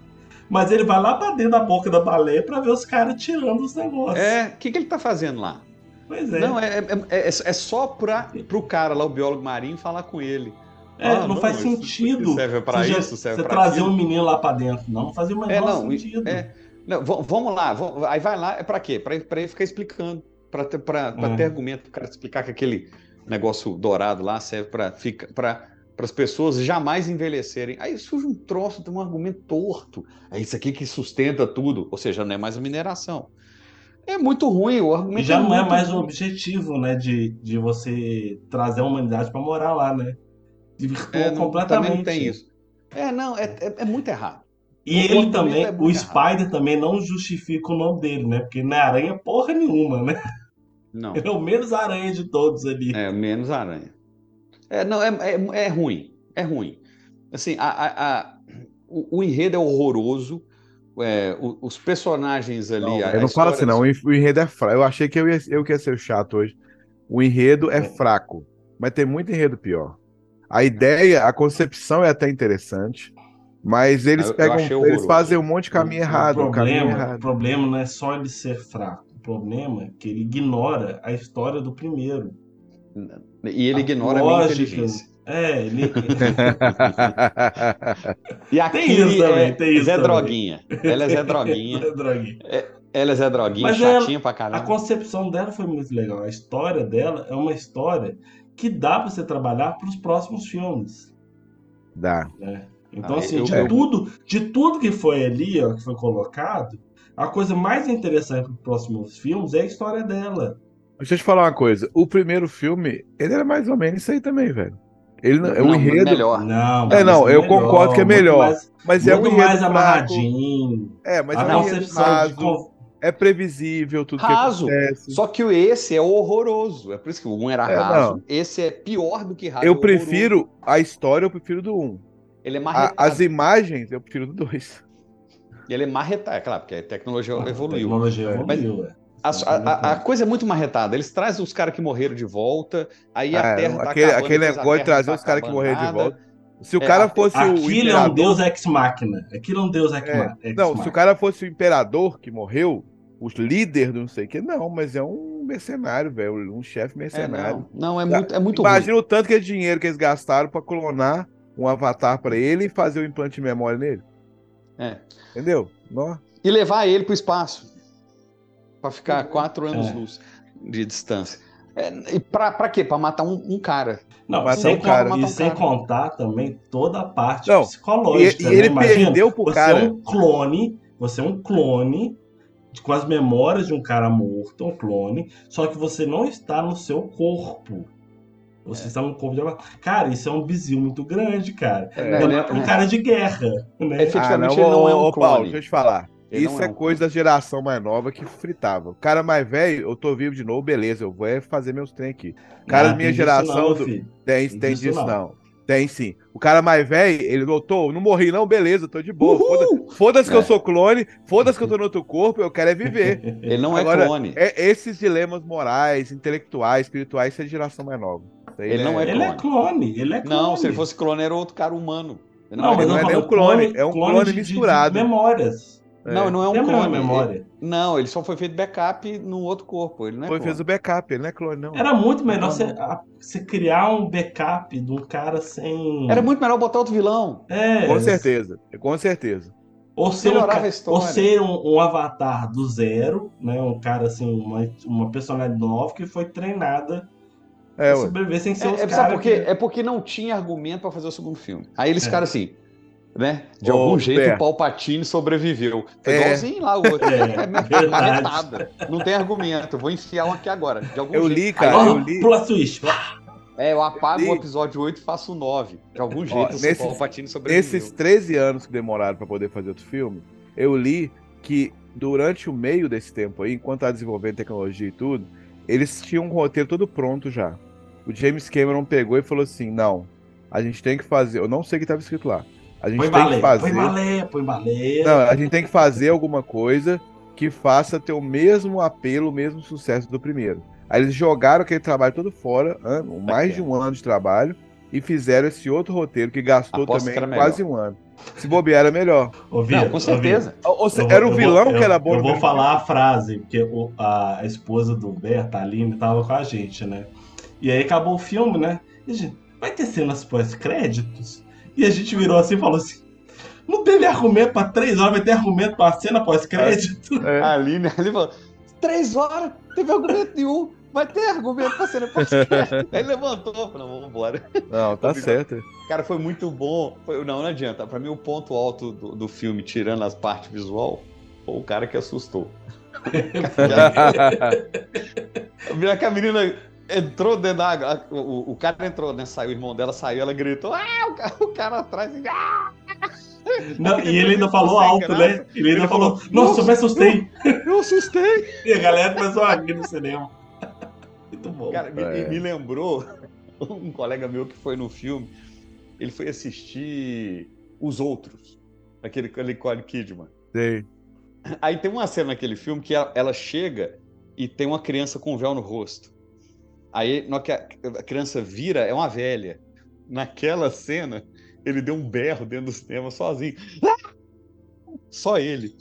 mas ele vai lá pra dentro da boca da baleia pra ver os caras tirando os negócios. É, o que, que ele tá fazendo lá? Pois é. Não, é, é, é, é só para o cara lá, o biólogo marinho, falar com ele. É, Ah, não, faz isso- sentido. serve para Você isso, serve Você para trazer aquilo. um menino lá pra dentro. Não, não fazia o menor É, não, e- sentido. é. Não, vamos lá, vamos- aí vai lá, é pra quê? Pra, pra ele ficar explicando, pra ter, pra, pra É. ter argumento, o cara explicar que aquele negócio dourado lá serve pra, fica, pra, as pessoas jamais envelhecerem. Aí surge um troço, tem um argumento torto. É isso aqui que sustenta tudo, ou seja, não é mais a mineração. É muito ruim, o argumento E já não é mais o ruim. objetivo, né, de, de você trazer a humanidade pra morar lá, né? Desvirtuou É, não- completamente. Também não tem isso. É, não, é, é, é muito errado. E O ele também, é o errado. Spider também não justifica o nome dele, né? Porque não é aranha porra nenhuma, né? Não. Ele é o menos aranha de todos ali. É, menos aranha. É, não, é, é, é ruim. É ruim. Assim, a, a- a- o, o enredo é horroroso. é, o- os personagens ali. Não, a- eu não falo assim, não. O en- o enredo é fraco. Eu achei que eu ia, eu que ia ser o chato hoje. O enredo é fraco, mas tem muito enredo pior. A ideia, a concepção é até interessante, mas eles Eu- pegam, eles horroroso. fazem um monte de caminho errado. O um caminho problema, o errado. problema não é só ele ser fraco. O problema é que ele ignora a história do primeiro. E ele A ignora a minha lógica. inteligência. É, ele. E aqui Tem isso também, é tem isso Zé também. Droguinha. Ela é Zé Droguinha. Zé Droguinha. É, Ela é droguinha, Mas chatinha ela- pra A caramba. concepção dela foi muito legal. A história dela é uma história que dá pra você trabalhar para os próximos filmes. Dá. né? Então, Ah, assim, eu- de, eu- tudo, de tudo que foi ali, ó, que foi colocado, a coisa mais interessante para os próximos filmes é a história dela. Deixa eu te falar uma coisa. O primeiro filme, ele era mais ou menos isso aí também, velho. Ele não, é o enredo. melhor. Não, É, mas não, é eu melhor, concordo que é melhor. mais- mas é um muito enredo mais amarradinho. É, mas a é um enredo de raso, É previsível tudo Raso. que acontece. Só que esse é horroroso. É por isso que o um era É, raso. não. Esse é pior do que raso. Eu é horroroso. prefiro a história, eu prefiro do 1. Ele é A- marretado. as imagens, eu prefiro do 2. Ele é marretado, é claro, porque a tecnologia A evoluiu. tecnologia É. evoluiu, é. A, a- a- a coisa é muito marretada. Eles trazem os caras que morreram de volta, aí a É, Terra tá aquele, acabando, aquele negócio de trazer não os tá caras que morreram de volta. Se o É, cara fosse o Aquilo é um deus ex-máquina. Aquilo é um deus ex- É, ex-máquina. não, se o cara fosse o imperador que morreu, os líderes do não sei o que, não, mas é um mercenário, velho, um chefe É, mercenário. não, não, é muito, é muito Imagina o tanto que é dinheiro que eles gastaram pra clonar um avatar pra ele e fazer o implante de memória nele. ruim. É. Entendeu? E levar ele pro espaço. Pra ficar quatro É. anos-luz de distância. É, e pra, pra quê? Pra matar um, um cara. Não, Matar sem, um cara. con- e Matar um sem cara. contar também toda a parte Não, psicológica. e- e ele né? Imagina, perdeu pro você cara. é um clone, você é um clone de- com as memórias de um cara morto, um clone, só que você não está no seu corpo. Você está no corpo de uma... Cara, isso é um bizil muito grande, cara. É, pra um né? cara de guerra, né? É, Efetivamente, ah, ele não é um ô, Paulo, clone. deixa eu te falar. Ele Isso não é é um coisa da geração mais nova que fritava. O cara mais velho, eu tô vivo de novo, beleza, eu vou é fazer meus trem aqui. O cara Não, da minha geração. não, do-. Tem, Tem tem disso não. não. Tem sim. O cara mais velho, ele doutor, não morri não, beleza, tô de boa. Foda- Foda-se que É. eu sou clone, foda-se que eu tô no outro corpo, eu quero é viver. Ele não é Agora, clone. é- esses dilemas morais, intelectuais, espirituais, isso é de geração mais nova. Aí Ele não é Ele é clone, ele é clone. Não, se ele fosse clone, era outro cara humano. Ele Não, mas não eu é nem um falando clone, é um clone de- de- misturado. De memórias. Não, não é um Tem a mesma clone. memória. Ele- não, ele só foi feito backup num outro corpo. Ele não é Foi, clone. fez o backup, ele não é clone, não. Era muito melhor Não, você, a- você criar um backup de um cara sem. Era muito melhor botar outro vilão. É, Com certeza, com certeza. Ou ser, um, ou ser um, um avatar do zero, né? Um cara assim, uma, uma personalidade nova que foi treinada É, pra sobreviver sem ser É, os é, caras. que- É porque não tinha argumento pra fazer o segundo filme. Aí eles É. ficaram assim, né? De Ô, algum jeito o Palpatine sobreviveu. Foi É. igualzinho lá o outro. É, É, marretada. Não tem argumento. Vou enfiar um aqui agora. De algum Eu jeito. li, cara, Aí, Ó, eu li. plot twist. É, eu apago li. o episódio 8 e faço o 9. De algum Ó, jeito o nesses- Palpatine sobreviveu. Esses 13 anos que demoraram pra poder fazer outro filme, eu li que durante o meio desse tempo aí, enquanto tá desenvolvendo tecnologia e tudo, eles tinham um roteiro todo pronto já. O James Cameron pegou e falou assim: não, a gente tem que fazer. Eu não sei o que estava escrito lá. A gente Põe tem que baleia, fazer. põe baleia, põe baleia. Não, a gente tem que fazer alguma coisa que faça ter o mesmo apelo, o mesmo sucesso do primeiro. Aí eles jogaram aquele trabalho todo fora, ano, mais de um ano de trabalho, e fizeram esse outro roteiro que gastou Aposto também que melhor. quase um ano. Se bobear era melhor. Ô, Não, com certeza. Vitor, Ou se- eu era vou- o eu vilão vou- que era eu- bom Eu no vou mesmo falar a frase, porque o- a, a esposa do Berta, a Aline, tava com a gente, né? E aí acabou o filme, né? E a gente, vai ter cenas pós-créditos? E a gente virou assim e falou assim: não teve argumento pra três horas, vai ter argumento pra cena pós-crédito? É. A Aline, a Aline falou: três horas, teve argumento nenhum. Vai ter argumento pra ser Aí levantou, falou, vamos embora. Não, tá certo. Cara, foi muito bom. Foi- não, não adianta. Pra mim, o ponto alto do, do filme, tirando as partes visual, foi o cara que assustou. Vira que a menina entrou dentro da água. O, o- cara entrou, né? Saiu, o irmão dela saiu, ela gritou. Ah, o cara, o cara atrás. Ah! Não, e ele ainda falou alto, graça. né? Ele ainda Ele falou: falou, Nossa, eu me "Nossa, assustei. Eu assustei. E a galera começou a rir no cinema. Muito bom. Cara, me, É. me lembrou um colega meu que foi no filme. Ele foi assistir Os Outros, aquele com Nicole Kidman. Sei. Aí tem uma cena naquele filme que ela, ela chega e tem uma criança com um véu no rosto. Aí, na hora que a, criança vira, é uma velha. Naquela cena, ele deu um berro dentro do cinema sozinho. Ah! Só ele.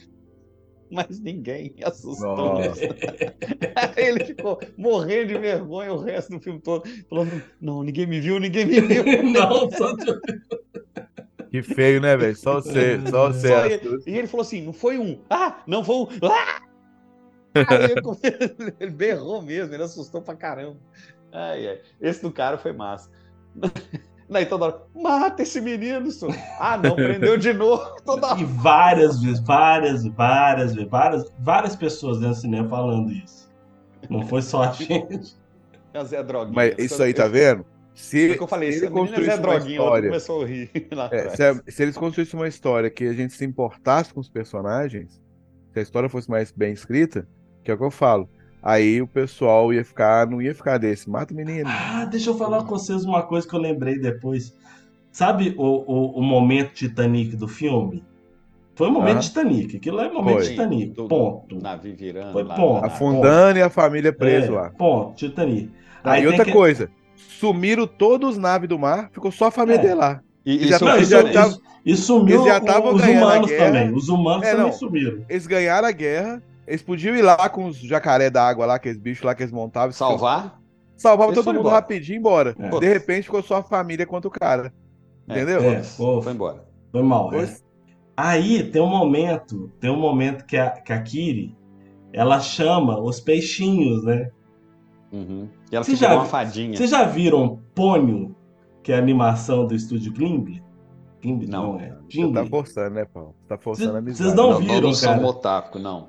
Mas ninguém assustou. Ele ficou morrendo de vergonha o resto do filme todo. Falando, não, ninguém me viu, ninguém me viu. Não, só Que feio, né, velho? Só você, só você. Só ele. E ele falou assim: não foi um. Ah, não foi um. Ah! Aí ele berrou mesmo, ele assustou pra caramba. Ai, ai. Esse do cara foi massa. Daí toda hora, mata esse menino, senhor. Ah, não, prendeu de novo. Toda. E várias vezes, várias, várias vezes, várias, várias pessoas dentro do cinema falando isso. Não foi só a gente. É o Zé Droguinha. Mas isso aí, tá vendo? Se, o que eu falei, se ele menino é Zé construísse uma Droguinha, outro história, começou a rir lá É, se, se eles construíssem uma história que a gente se importasse com os personagens, se a história fosse mais bem escrita, que é o que eu falo, aí o pessoal ia ficar, não ia ficar desse, mata o menino. Ah, deixa eu falar com vocês uma coisa que eu lembrei depois. Sabe o, o, o momento Titanic do filme? Foi o momento Aham. Titanic. Aquilo lá é momento Foi. Titanic. Do- Ponto. navio virando Foi lá, ponto. Afundando e a família preso É, lá. Ponto, Titanic. Ah, Aí e outra que- coisa, sumiram todos os naves do mar, ficou só a família É. dele lá. E, Eles já Não, isso, já isso- e sumiu eles já os humanos também. Os humanos É, também não. sumiram. Eles ganharam a guerra, eles podiam ir lá com os jacaré da água lá, aqueles bichos lá que eles montavam. Salvar? Salvava todo mundo embora. rapidinho e embora. É. De repente ficou só a família contra o cara. Entendeu? É, pô, Foi embora. Foi mal. Foi. é. Aí tem um momento, tem um momento que a, que a Kiri, ela chama os peixinhos, né? Uhum. E ela Você fica já- uma fadinha. Vocês já viram Pônio, que é a animação do estúdio Gimli? Gimli Não. não, é. Você Gimli. tá forçando, né, Paulo? Você tá forçando a Vocês amizade. não Não, viram, não são cara? otaku, não.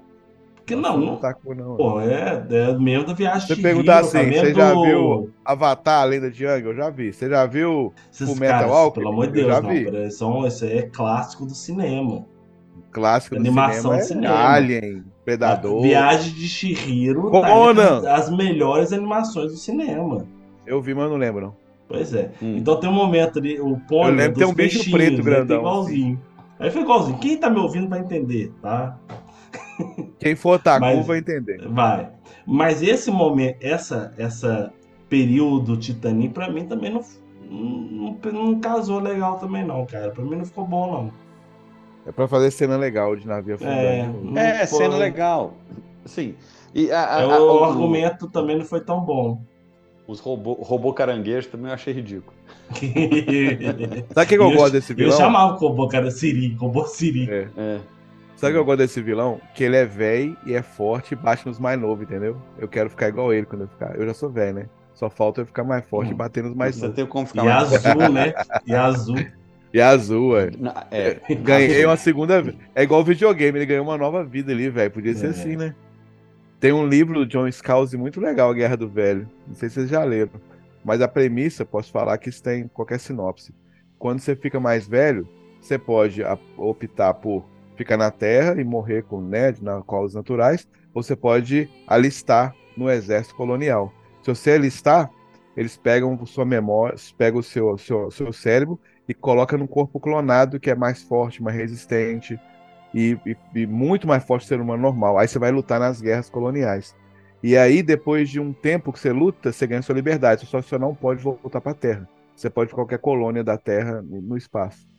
Porque Não não, não. otaku, não. Pô, é, é mesmo da viagem Você perguntar Chihiro, tá assim, você já viu Avatar, a Lenda de Yang? Eu já vi. Você já viu Esses Full Metal caras, Alchemist? Pelo amor de Eu Deus, já não. vi. pera, São, esse é clássico do cinema. Clássico do Animação cinema, é cinema. Alien, Predador. A Viagem de Chihiro tá Conan. entre as melhores animações do cinema. Eu vi, mas não lembro, não. Pois é. Hum. Então tem um momento ali, o Eu pônei lembro que tem um bicho preto grandão, igualzinho. Aí foi igualzinho. Quem tá me ouvindo vai entender, tá? Quem for otaku Mas- vai entender. Vai. Mas esse momento, essa, essa período Titanic, pra mim também não, não, não casou legal também não, cara. Pra mim não ficou bom, não. É pra fazer cena legal de navio afundando. É, novo. não É, foi- cena legal. Sim. E a, a- É, a- o, o- argumento também não foi tão bom. Os robô, robô caranguejo também eu achei ridículo. Sabe o que, que eu gosto desse Eu vilão? chamava o Kobo, cara, Siri, Kobo Siri. É. É. Sabe o que eu gosto desse vilão? Que ele é velho e é forte e bate nos mais novos, entendeu? Eu quero ficar igual ele quando eu ficar. Eu já sou velho, né? Só falta eu ficar mais forte e bater nos mais Você novos. tem como ficar E mais- azul, né? E azul. E azul, é. É. Ganhei uma segunda. vi- É igual videogame, ele ganhou uma nova vida ali, velho. Podia ser É. assim, né? Tem um livro do John Scalzi muito legal, A Guerra do Velho. Não sei se vocês já leram. Mas a premissa, posso falar que isso tem em qualquer sinopse. Quando você fica mais velho, você pode optar por ficar na Terra e morrer com né, na causas naturais, você pode alistar no exército colonial. Se você alistar, eles pegam sua memória, pegam o seu, seu, seu cérebro e coloca num corpo clonado que é mais forte, mais resistente e, e- e muito mais forte que o ser humano normal. Aí você vai lutar nas guerras coloniais. E aí, depois de um tempo que você luta, você ganha sua liberdade. Só que você não pode voltar para a Terra. Você pode ir qualquer colônia da Terra no no espaço.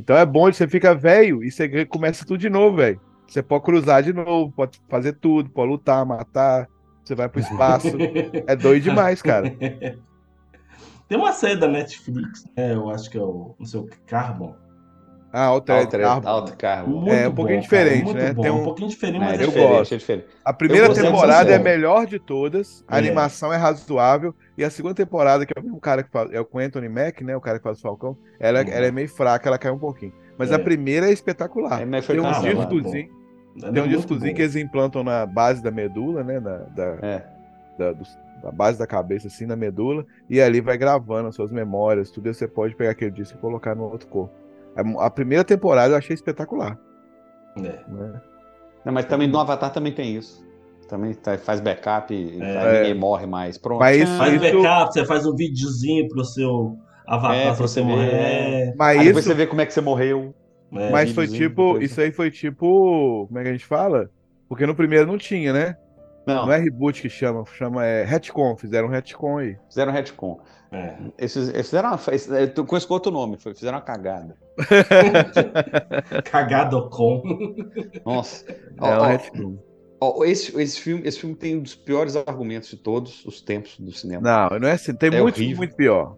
Então é bom, você fica velho e você começa tudo de novo, velho. Você pode cruzar de novo, pode fazer tudo, pode lutar, matar. Você vai pro espaço. é doido demais, cara. Tem uma série da Netflix, né? Eu acho que é o, não sei o que, Carbon. Ah, Altered Altered- Carbon. Altered Carbon. Muito É um pouquinho bom, diferente, cara, muito né? Bom. Tem um... um- pouquinho diferente, É, mas é é eu diferente, gosto. é diferente. A primeira temporada é a melhor de todas, a É. animação é razoável, e a segunda temporada, que é o mesmo cara que faz, é o Anthony Mack, né, o cara que faz o Falcão, ela, Uhum. ela é meio fraca, ela cai um pouquinho. Mas É. a primeira é espetacular. É, tem um discozinho, Ela é tem um discozinho que eles implantam na base da medula, né, na, da, É. da, dos- da base da cabeça, assim, na medula, e ali vai gravando as suas memórias, tudo, e você pode pegar aquele disco e colocar no outro corpo. A, a primeira temporada eu achei espetacular. É. Né? Não, mas também no Avatar também tem isso. Também tá- faz backup e É. ninguém morre mais. Pronto. Mas isso- Faz isso- backup, você faz um videozinho pro seu avatar É, pra você morrer. Mas Aí depois isso você vê como é que você morreu. É, Mas foi tipo, isso aí foi tipo, como é que a gente fala? Porque no primeiro não tinha, né? Não, Não é reboot que chama, chama é retcon, fizeram um retcon aí. fizeram retcon. é. Esses, eles fizeram uma, esse- eu tô- conheço com outro nome, foi- fizeram uma cagada. Cagado com. Nossa. É Ó, um ó, retcon. Ó, esse, esse, filme, esse filme tem um dos piores argumentos de todos os tempos do cinema. Não, não é assim, tem É muito, horrível. muito pior.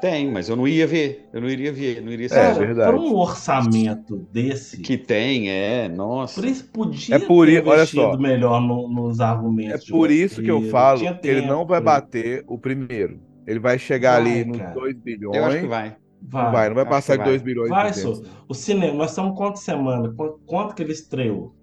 Tem, mas eu não ia ver. Eu não iria ver, não iria Cara, assistir. para um orçamento desse, Que tem, é, nossa. por isso podia É por ter i- olha só. melhor no- nos É argumentos. de por isso que eu falo que ele não vai bater o primeiro. Ele vai chegar Vai, ali nos cara. 2 bilhões. Eu acho que vai. Não vai, não vai passar de vai. 2 bilhões. Vai, 200. Sô. O cinema, nós estamos quantas semanas? Qu- Quanto que ele estreou?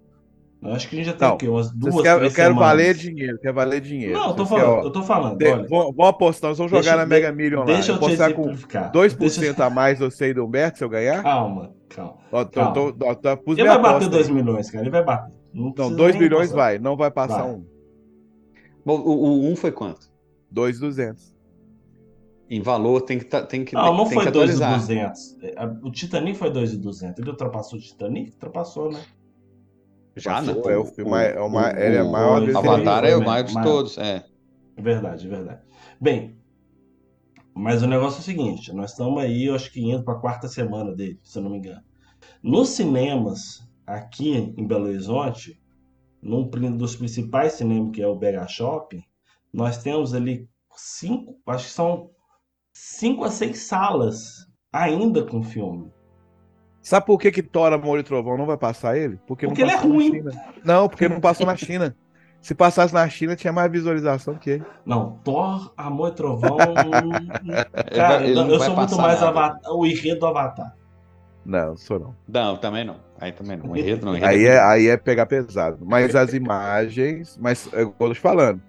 Eu acho que a gente já tem Não, o quê? Umas duas, três eu quero semanas. valer dinheiro, quer valer dinheiro. Não, eu tô Vocês falando, querem, ó, eu tô falando. de- olha. vamos, vamos apostar, nós vamos jogar Deixa- na Mega Million lá. deixa eu te apostar com exemplificar. 2% Deixa- a mais você e do Humberto se eu ganhar? Calma, calma. Ó, tô, calma. tô, tô, tô, pus Ele vai bater aposta 2 aí. milhões, cara. Ele vai bater. Não, Não, precisa 2 nem bilhões apostar. vai, não vai passar Vai. um. Bom, o, o um foi quanto? 2,200. Em valor tem que, tá- tem que, Não, não tem foi que 2,200. atualizar. É, O Titanic foi 2,200. Ele ultrapassou o Titanic? Ultrapassou, né? Já? Passou, é o filme é o mai- ele é o- maior o Avatar é o maior de todos, é. É verdade, é verdade. Bem, mas o negócio é o seguinte: nós estamos aí, eu acho que indo para a quarta semana dele, se eu não me engano. Nos cinemas, aqui em Belo Horizonte, num dos principais cinemas, que é o BH Shopping, nós temos ali cinco, acho que são cinco a seis salas ainda com filme. Sabe por que que Thor, Amor e Trovão não vai passar ele? Porque, Porque não ele é passou na ruim. China. Não, porque não passou na China. Se passasse na China, tinha mais visualização que ele. Não, Thor, Amor e Trovão. cara, ele não eu vai sou muito mais. Avatar, o enredo do Avatar. Não, sou não. Não, também não. Aí também não. O enredo não. enredo Aí é é, aí é pegar pesado. Mas as imagens, mas é igual eu tô te falando.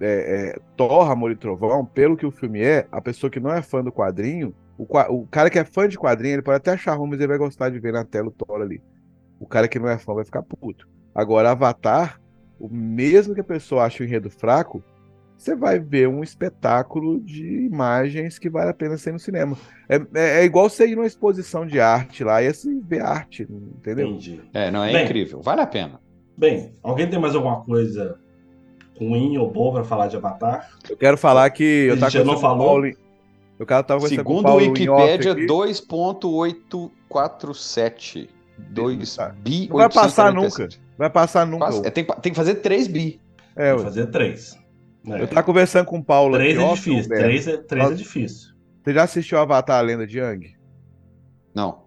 É, é, Thor, Amor e Trovão, pelo que o filme é, a pessoa que não é fã do quadrinho, o, o cara que é fã de quadrinho, ele pode até achar ruim, mas ele vai gostar de ver na tela o Thor ali. O cara que não é fã vai ficar puto. Agora, Avatar, o mesmo que a pessoa ache o enredo fraco, você vai ver um espetáculo de imagens que vale a pena ser no cinema. É, é, é igual você ir numa exposição de arte lá e assim ver arte, entendeu? Entendi. É, não, é Bem, incrível. Vale a pena. Bem, alguém tem mais alguma coisa ruim ou boa pra falar de Avatar? Eu quero falar que eu A tava já não falou? Paulo. Em- Eu tava com o Segundo o aqui. 2.847. 2 bi Não vai passar 847. nunca. Vai passar nunca. Passa- é, tem, tem que fazer 3 bi. É, Vou ué. fazer três. É. Eu tava conversando com o Paulo Três aqui, é off, difícil. Humberto. Três é, três é difícil. Você já assistiu Avatar, a Lenda de Yang? Não.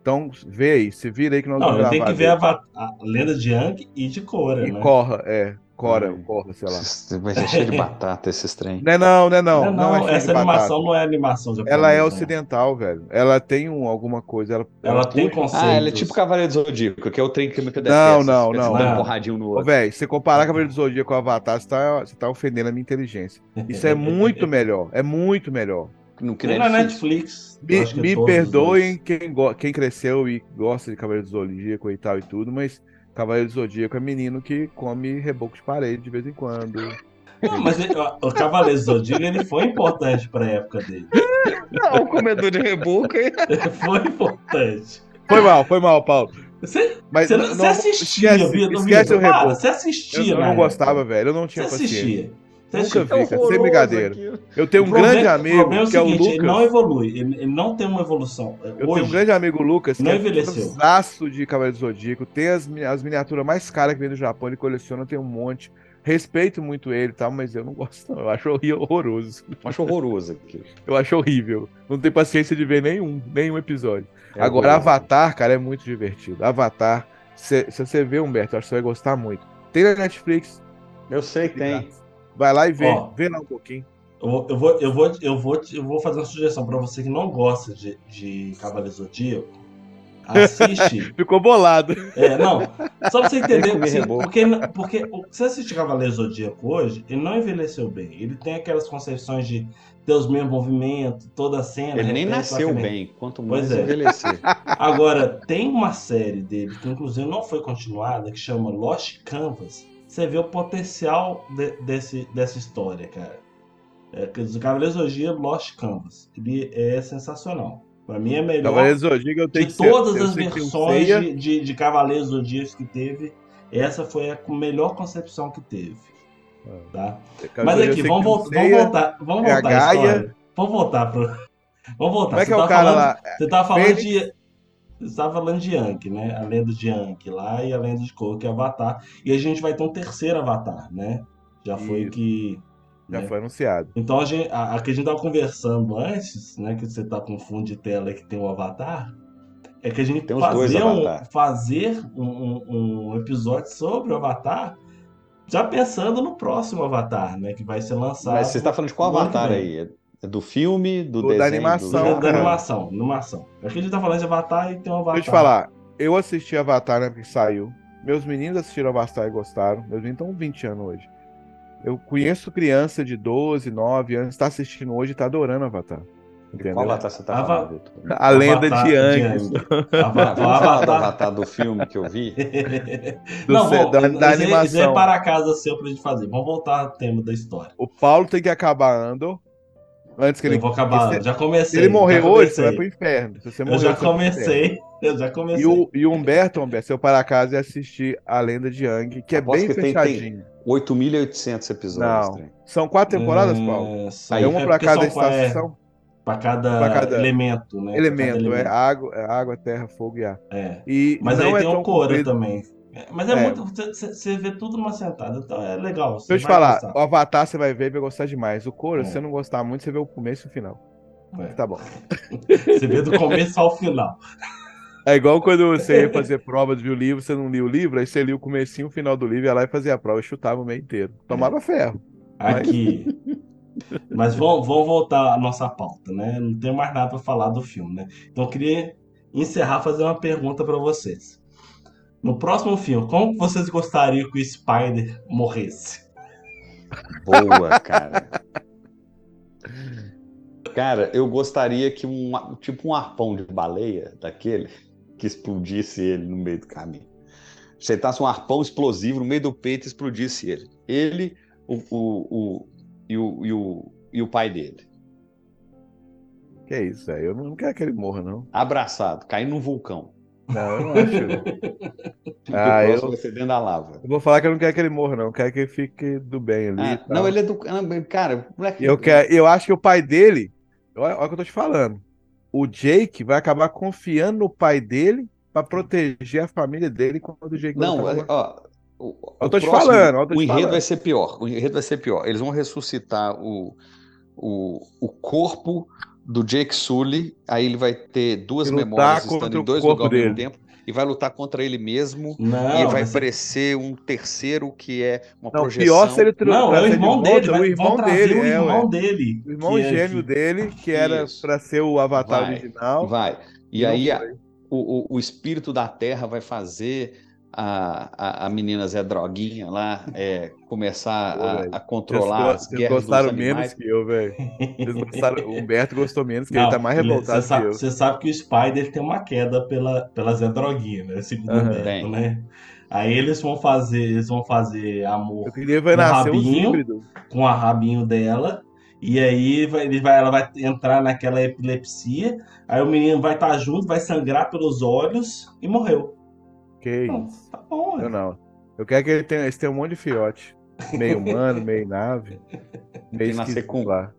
Então, vê aí, se vira aí que nós Não, vamos eu tenho gravar que ver a, a lenda de Yang e de Korra, E né? Corra, é. Cora, Corra, sei lá. Vai ser cheio de batata esses trem. Não é não, não é não. Não, Não, é não, cheio essa animação batata. não é animação japonesa. Ela é né? ocidental, velho. Ela tem um, alguma coisa. Ela, Ela tem puxa- conceitos. Ah, ela é tipo Cavaleiro do Zodíaco, que é o trem que eu detesto. Não, não, não. dando Não. porradinho no Ô, outro. velho, se comparar Cavaleiro do Zodíaco com o Avatar, você tá, você tá ofendendo a minha inteligência. Isso é muito melhor. É muito melhor. Não Tem na Netflix. eu Me, que me perdoem quem, quem cresceu e gosta de Cavaleiro do Zodíaco e tal e tudo, mas Cavaleiro do Zodíaco é menino que come reboco de parede de vez em quando. Não, mas ele- o Cavaleiro Zodíaco ele foi importante pra época dele. Não, o comedor de reboco. Foi importante. Foi mal, foi mal, Paulo. Você, Mas você, não- você não- assistia, esquece- Vitor, esquece o reboco. Você assistia, Eu, não gostava, velho. Eu não tinha Você paciência. assistia. Nunca vi, cara. Sem horroroso brincadeira. aquilo. Eu tenho um problema- grande amigo, é o que é o seguinte, Lucas. ele não evolui, ele, ele não tem uma evolução. Eu Hoje, tenho um grande amigo, Lucas, que não é envelheceu. fãzaço de Cavaleiro do Zodíaco. Tem as, as miniaturas mais caras que vem do Japão, ele coleciona, tem um monte. Respeito muito ele e tal, mas eu não gosto, não. Eu acho horri- horroroso. Acho horroroso aquilo. Eu acho horrível. Não tenho paciência de ver nenhum, nenhum episódio. É Agora, horroroso. Avatar, cara, é muito divertido. Avatar, se, se você ver, Humberto, eu acho que você vai gostar muito. Tem na Netflix. Eu sei que tem. Vai lá e vê. Ó. vê lá um pouquinho. Eu vou, eu vou, eu vou, eu vou, eu vou fazer uma sugestão pra você que não gosta de, de Cavaleiro Zodíaco. Assiste. Ficou bolado. É, não. Só pra você entender, assim, porque, porque você assiste Cavaleiro Zodíaco hoje, ele não envelheceu bem. Ele tem aquelas concepções de ter os mesmos movimentos, toda a cena. Ele nem repete, nasceu nem- bem, quanto Pois mais é. envelhecer. Agora, tem uma série dele que inclusive não foi continuada, que chama Lost Canvas. Você vê o potencial de- desse, dessa história, cara. É, que o Cavaleiro Zodíaco Lost Canvas. Ele é sensacional. Pra mim é melhor Cavaleiro do Zodíaco, eu tenho de ser- todas eu as versões de, de, de Cavaleiros Zodíacos que teve. Essa foi a melhor concepção que teve. Tá? Mas aqui, vamos, tem vamos voltar. Vamos é a voltar Gaia. história. Vamos voltar pro. Vamos voltar. Como é que Você é o tava cara falando- lá? Você tava falando Fênix? de. Você estava falando de Yankee, né? A lenda de Yankee lá e a lenda de Korra, que é Avatar. E a gente vai ter um terceiro Avatar, né? Já foi Isso. que Já né? foi anunciado. Então a gente, a, a que a gente tava conversando antes, né? Que você tá com fundo de tela que tem o Avatar, é que a gente Tem fazer, um, fazer um, um- um episódio sobre o Avatar, já pensando no próximo Avatar, né? Que vai ser lançado. Mas você está falando de qual avatar aí? É do filme, do, Do- da desenho? animação, do... Da, da animação, animação. Aqui a gente tá falando de Avatar e tem um Avatar. Deixa eu te falar, eu assisti Avatar na época que saiu. Meus meninos assistiram Avatar e gostaram. Meus meninos estão com 20 anos hoje. Eu conheço criança de 12, 9 anos, tá assistindo hoje e tá adorando Avatar. Entendeu? Qual avatar você tá Ava- falando? A lenda Avatar de. Ah, Avatar, vamos falar do Avatar. avatar do filme que eu vi? Do Não, vamos, da- da isso aí- Isso animação. é para casa seu pra gente fazer. Vamos voltar ao tema da história. O Paulo tem que acabar Andor. Antes que ele. Eu vou acabar. se- Já comecei. Se ele morrer já hoje, você vai pro inferno. Se você Eu morrer, já vai pro comecei. inferno. Eu já comecei. E o, e o Humberto, Humberto, seu para casa e assistir A Lenda de Yang, que é Aposto bem que tem- fechadinho. 8.800 episódios. Não. São quatro temporadas, É, Paulo? são- É uma é pra porque cada é, estação. Pra cada, Pra cada elemento, né? Pra cada Elemento, é água, é água, terra, fogo e ar. É. E Mas não aí é tem tão o Cora também. É, Mas é, É. muito. Você vê tudo numa sentada, então é legal. Deixa eu te falar, gostar. o Avatar você vai ver e vai gostar demais. O Cora, É. se você não gostar muito, você vê o começo e o final. É. Tá bom. Você vê do começo ao final. É igual quando você ia fazer prova de um livro, você não lia o livro, aí você lia o comecinho e o final do livro, ia lá e fazia a prova e chutava o meio inteiro. Tomava ferro. Mas- Aqui. Mas vamos, vamos voltar à nossa pauta, né? Não tem mais nada para falar do filme, né? Então eu queria encerrar fazendo uma pergunta para vocês. No próximo filme, como vocês gostariam que o Spider morresse? Boa, cara. Cara, eu gostaria que um tipo um arpão de baleia daquele que explodisse ele no meio do caminho. Sentasse um arpão explosivo no meio do peito e explodisse ele. Ele, o, o, o- e, o, e, o, e o pai dele. Que é isso, velho. Eu não quero que ele morra, não. Abraçado, caindo num vulcão. Não, eu não acho. Ah, eu... vai ser dentro da lava. Eu vou falar que eu não quero que ele morra, não. Eu quero que ele fique do bem ali. Ah, não, ele é do. Cara, moleque. Eu, quero, eu acho que o pai dele. Olha, olha o que eu tô te falando. O Jake vai acabar confiando no pai dele pra proteger a família dele quando o Jake vai Não, acabar- ó. o- Eu tô te próximo- falando, tô te o enredo falando. vai ser pior. O enredo vai ser pior. Eles vão ressuscitar o, o, o corpo do Jake Sully. Aí ele vai ter duas E memórias estando em dois lugares ao mesmo tempo. E vai lutar contra ele mesmo. Não, e vai aparecer um terceiro que é uma Não, projeção. pior se ele Não, é o irmão volta dele, o irmão dele, o é, irmão ué. dele, O irmão que é gêmeo que- dele, que era pra ser o avatar Vai, original. Vai. E E aí a- o, o, o espírito da terra vai fazer a, a, a menina Zé Droguinha lá é, começar Pô, a, a controlar Vocês, as vocês guerras dos gostaram menos que eu, velho. O Humberto gostou menos, que Não, ele tá mais revoltado Você sabe, que eu. você sabe que o Spider tem uma queda pela, pela Zé Droguinha, né? Segundo o Aham. Humberto, Tem. né? Aí eles vão fazer, eles vão fazer amor Eu queria ver com rabinho, com a rabinho dela. E aí vai, ele vai, ela vai entrar naquela epilepsia. Aí o menino vai estar junto, vai sangrar pelos olhos e morreu. Que isso. Bom, Eu ué. não. Eu quero que ele tenha, eles tenham um monte de fiote. Meio humano, meio nave. Meio que nascer com- lá.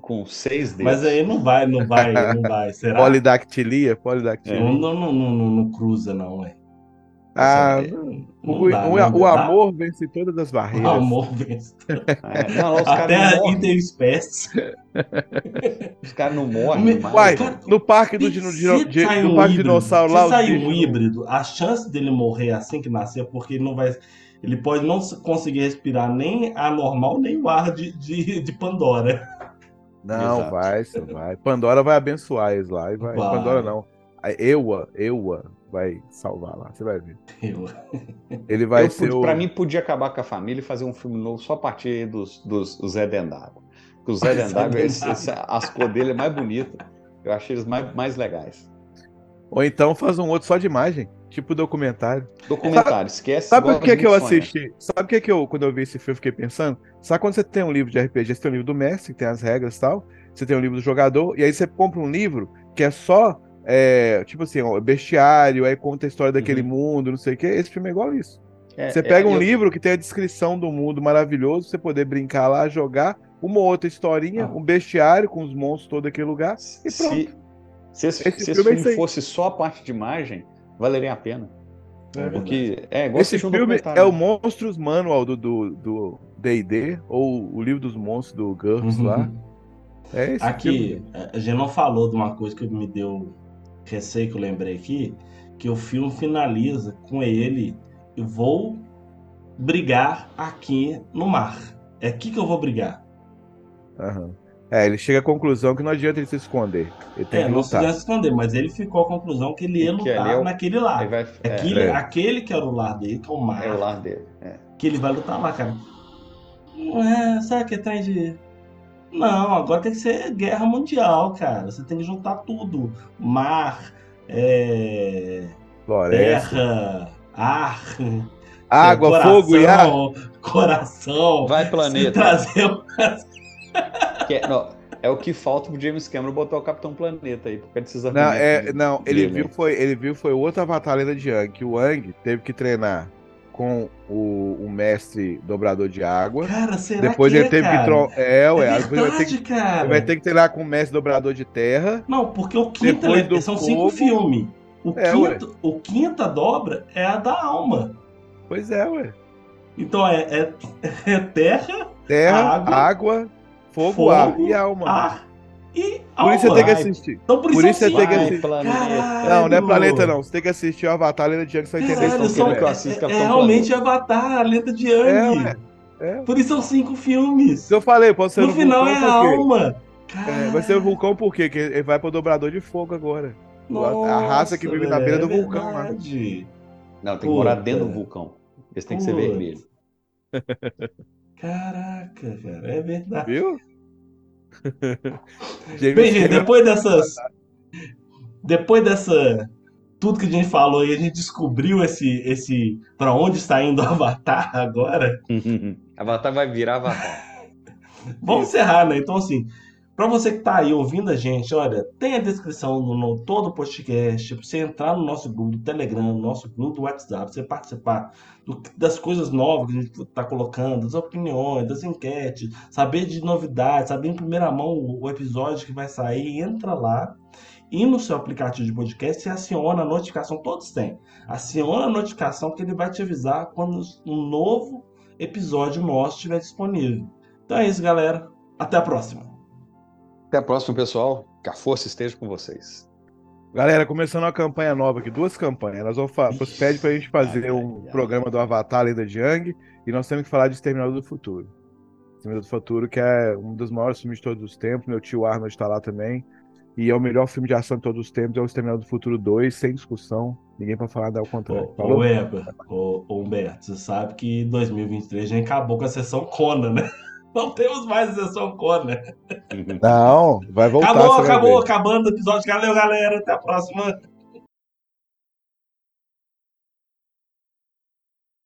Com seis dedos. Mas aí não vai, não vai, não vai. Será? Polidactilia, polidactilia. Não, não, não, não, não- não cruza, não, ué. Ah, Não o, dá, o- o amor vence todas as O barreiras. amor vence. É, não, Até caras a interespécie. Os caras não morrem. Uai, velho. no parque do, dino, Se dino, um parque híbrido, dinossauro se lá, os sair um híbrido, a chance dele morrer assim que nascer, porque ele não vai. Ele pode não conseguir respirar nem a normal, nem o ar de, de, de Pandora. Não, Exato. vai, vai. Pandora vai abençoar eles lá. E vai. Vai. Pandora não. A Ewa, Ewa vai salvar lá. Você vai ver. Eu- Ele vai Eu ser pude- o. Pra mim, podia acabar com a família e fazer um filme novo só a partir dos, dos, Zé Dendago. Porque o Zé Dendago, as cores dele é mais bonita. Eu achei eles mais, mais legais. Ou então faz um outro só de imagem. Tipo documentário. Documentário, esquece. Sabe o que, que eu assisti? Sabe o que, que eu, quando eu vi esse filme, eu fiquei pensando? Sabe quando você tem um livro de RPG, você tem um livro do mestre, que tem as regras e tal, você tem um livro do jogador, e aí você compra um livro que é só, é, tipo assim, ó, bestiário, aí conta a história daquele mundo, não sei o quê. Esse filme é igual isso. É, você é, pega um eu- livro que tem a descrição do mundo maravilhoso, você poder brincar lá, jogar, uma ou outra historinha, Ah. um bestiário com os monstros todo aquele lugar, e pronto. Se, se esse, Esse se esse filme é filme aí. fosse só a parte de imagem, valeria a pena. Porque, é, igual Esse filme é o Monstros Manual do do do D&D ou o livro dos monstros do GURPS lá. É esse Aqui, filme. a gente não falou de uma coisa que me deu receio que eu lembrei aqui, que o filme finaliza com ele, eu vou brigar aqui no mar. É aqui que eu vou brigar. Aham. É, ele chega à conclusão que não adianta ele se esconder. Ele tem É, que não se lutar. deve esconder, mas ele ficou à conclusão que ele ia Que lutar é o- naquele lar. Vai- é, aquele, é. aquele que era o lar dele, que é o mar. É o lar dele. É. Que ele vai lutar lá, cara. Não é, sabe que trem de. Não, agora tem que ser guerra mundial, cara. Você tem que juntar tudo: mar, é, Floresta. terra, ar, Água, coração, fogo e ar. Coração. Vai, planeta. Trazer o- Que é, não, é o que falta pro James Cameron botar o Capitão Planeta aí, porque desses Não, é, não, ele viu foi, ele viu foi outra batalha da de Yang, que o Wang teve que treinar com o, o mestre dobrador de água. Cara, será Depois que ele é, teve cara? que tro... é, ué, É ele vai ter verdade, que, cara. ele vai ter que treinar com o mestre dobrador de terra. Não, porque o quinto ele- do são fogo- cinco filmes. O, É, quinto, o quinta dobra é a da alma. Pois é, ué. Então é, é, é terra, Terra, água, água, fogo, fogo, ar e alma. ar e Por isso você tem que assistir. Então por isso, Por isso você tem que assistir. Planeta. Não, não é planeta não. Você tem que assistir o Avatar Lenda de Yang, você vai entender Caralho, isso. são, que eu é, é realmente Avatar, a letra de É, Yang. ué. É. Por isso são cinco filmes. Se eu falei, pode ser No final vulcão, é a alma. É, vai ser o vulcão por quê? Porque ele vai pro dobrador de fogo agora. a raça que Nossa, vive na beira do é vulcão lá. verdade. Não, tem que morar dentro do vulcão. Esse tem que ser vermelho. Caraca, cara, é verdade. Viu? Bem, gente, depois dessas. Depois dessa. Tudo que a gente falou aí, a gente descobriu esse. esse para onde está indo o Avatar agora. Avatar vai virar Avatar. Vamos encerrar, né? Então, assim, pra você que tá aí ouvindo a gente, olha, tem a descrição no, no todo o podcast, pra você entrar no nosso grupo do Telegram, no nosso grupo do WhatsApp, você participar do- das coisas novas que a gente tá colocando, das opiniões, das enquetes, saber de novidades, saber em primeira mão o, o episódio que vai sair, entra lá. E no seu aplicativo de podcast, você aciona a notificação, todos têm. Aciona a notificação que ele vai te avisar quando um novo episódio nosso estiver disponível. Então é isso, galera. Até a próxima. Até a próxima, pessoal. Que a força esteja com vocês. Galera, começando uma campanha nova aqui, duas campanhas. Nós vamos fa- você pede pra gente fazer um programa do Avatar Lenda de Yang e nós temos que falar de Exterminador do Futuro. Exterminador do Futuro, que é um dos maiores filmes de todos os tempos. Meu tio Arnold está lá também. E é o melhor filme de ação de todos os tempos, é o Exterminador do Futuro 2, sem discussão. Ninguém pra falar nada ao contrário. Ô, Falou? ô Weber, ô, ô Humberto, você sabe que em 2023 a gente acabou com a sessão Conan, né? Não temos mais a sessão Conan. Não, vai voltar. Acabou, acabou, acabando o episódio. Valeu, galera. Até a próxima.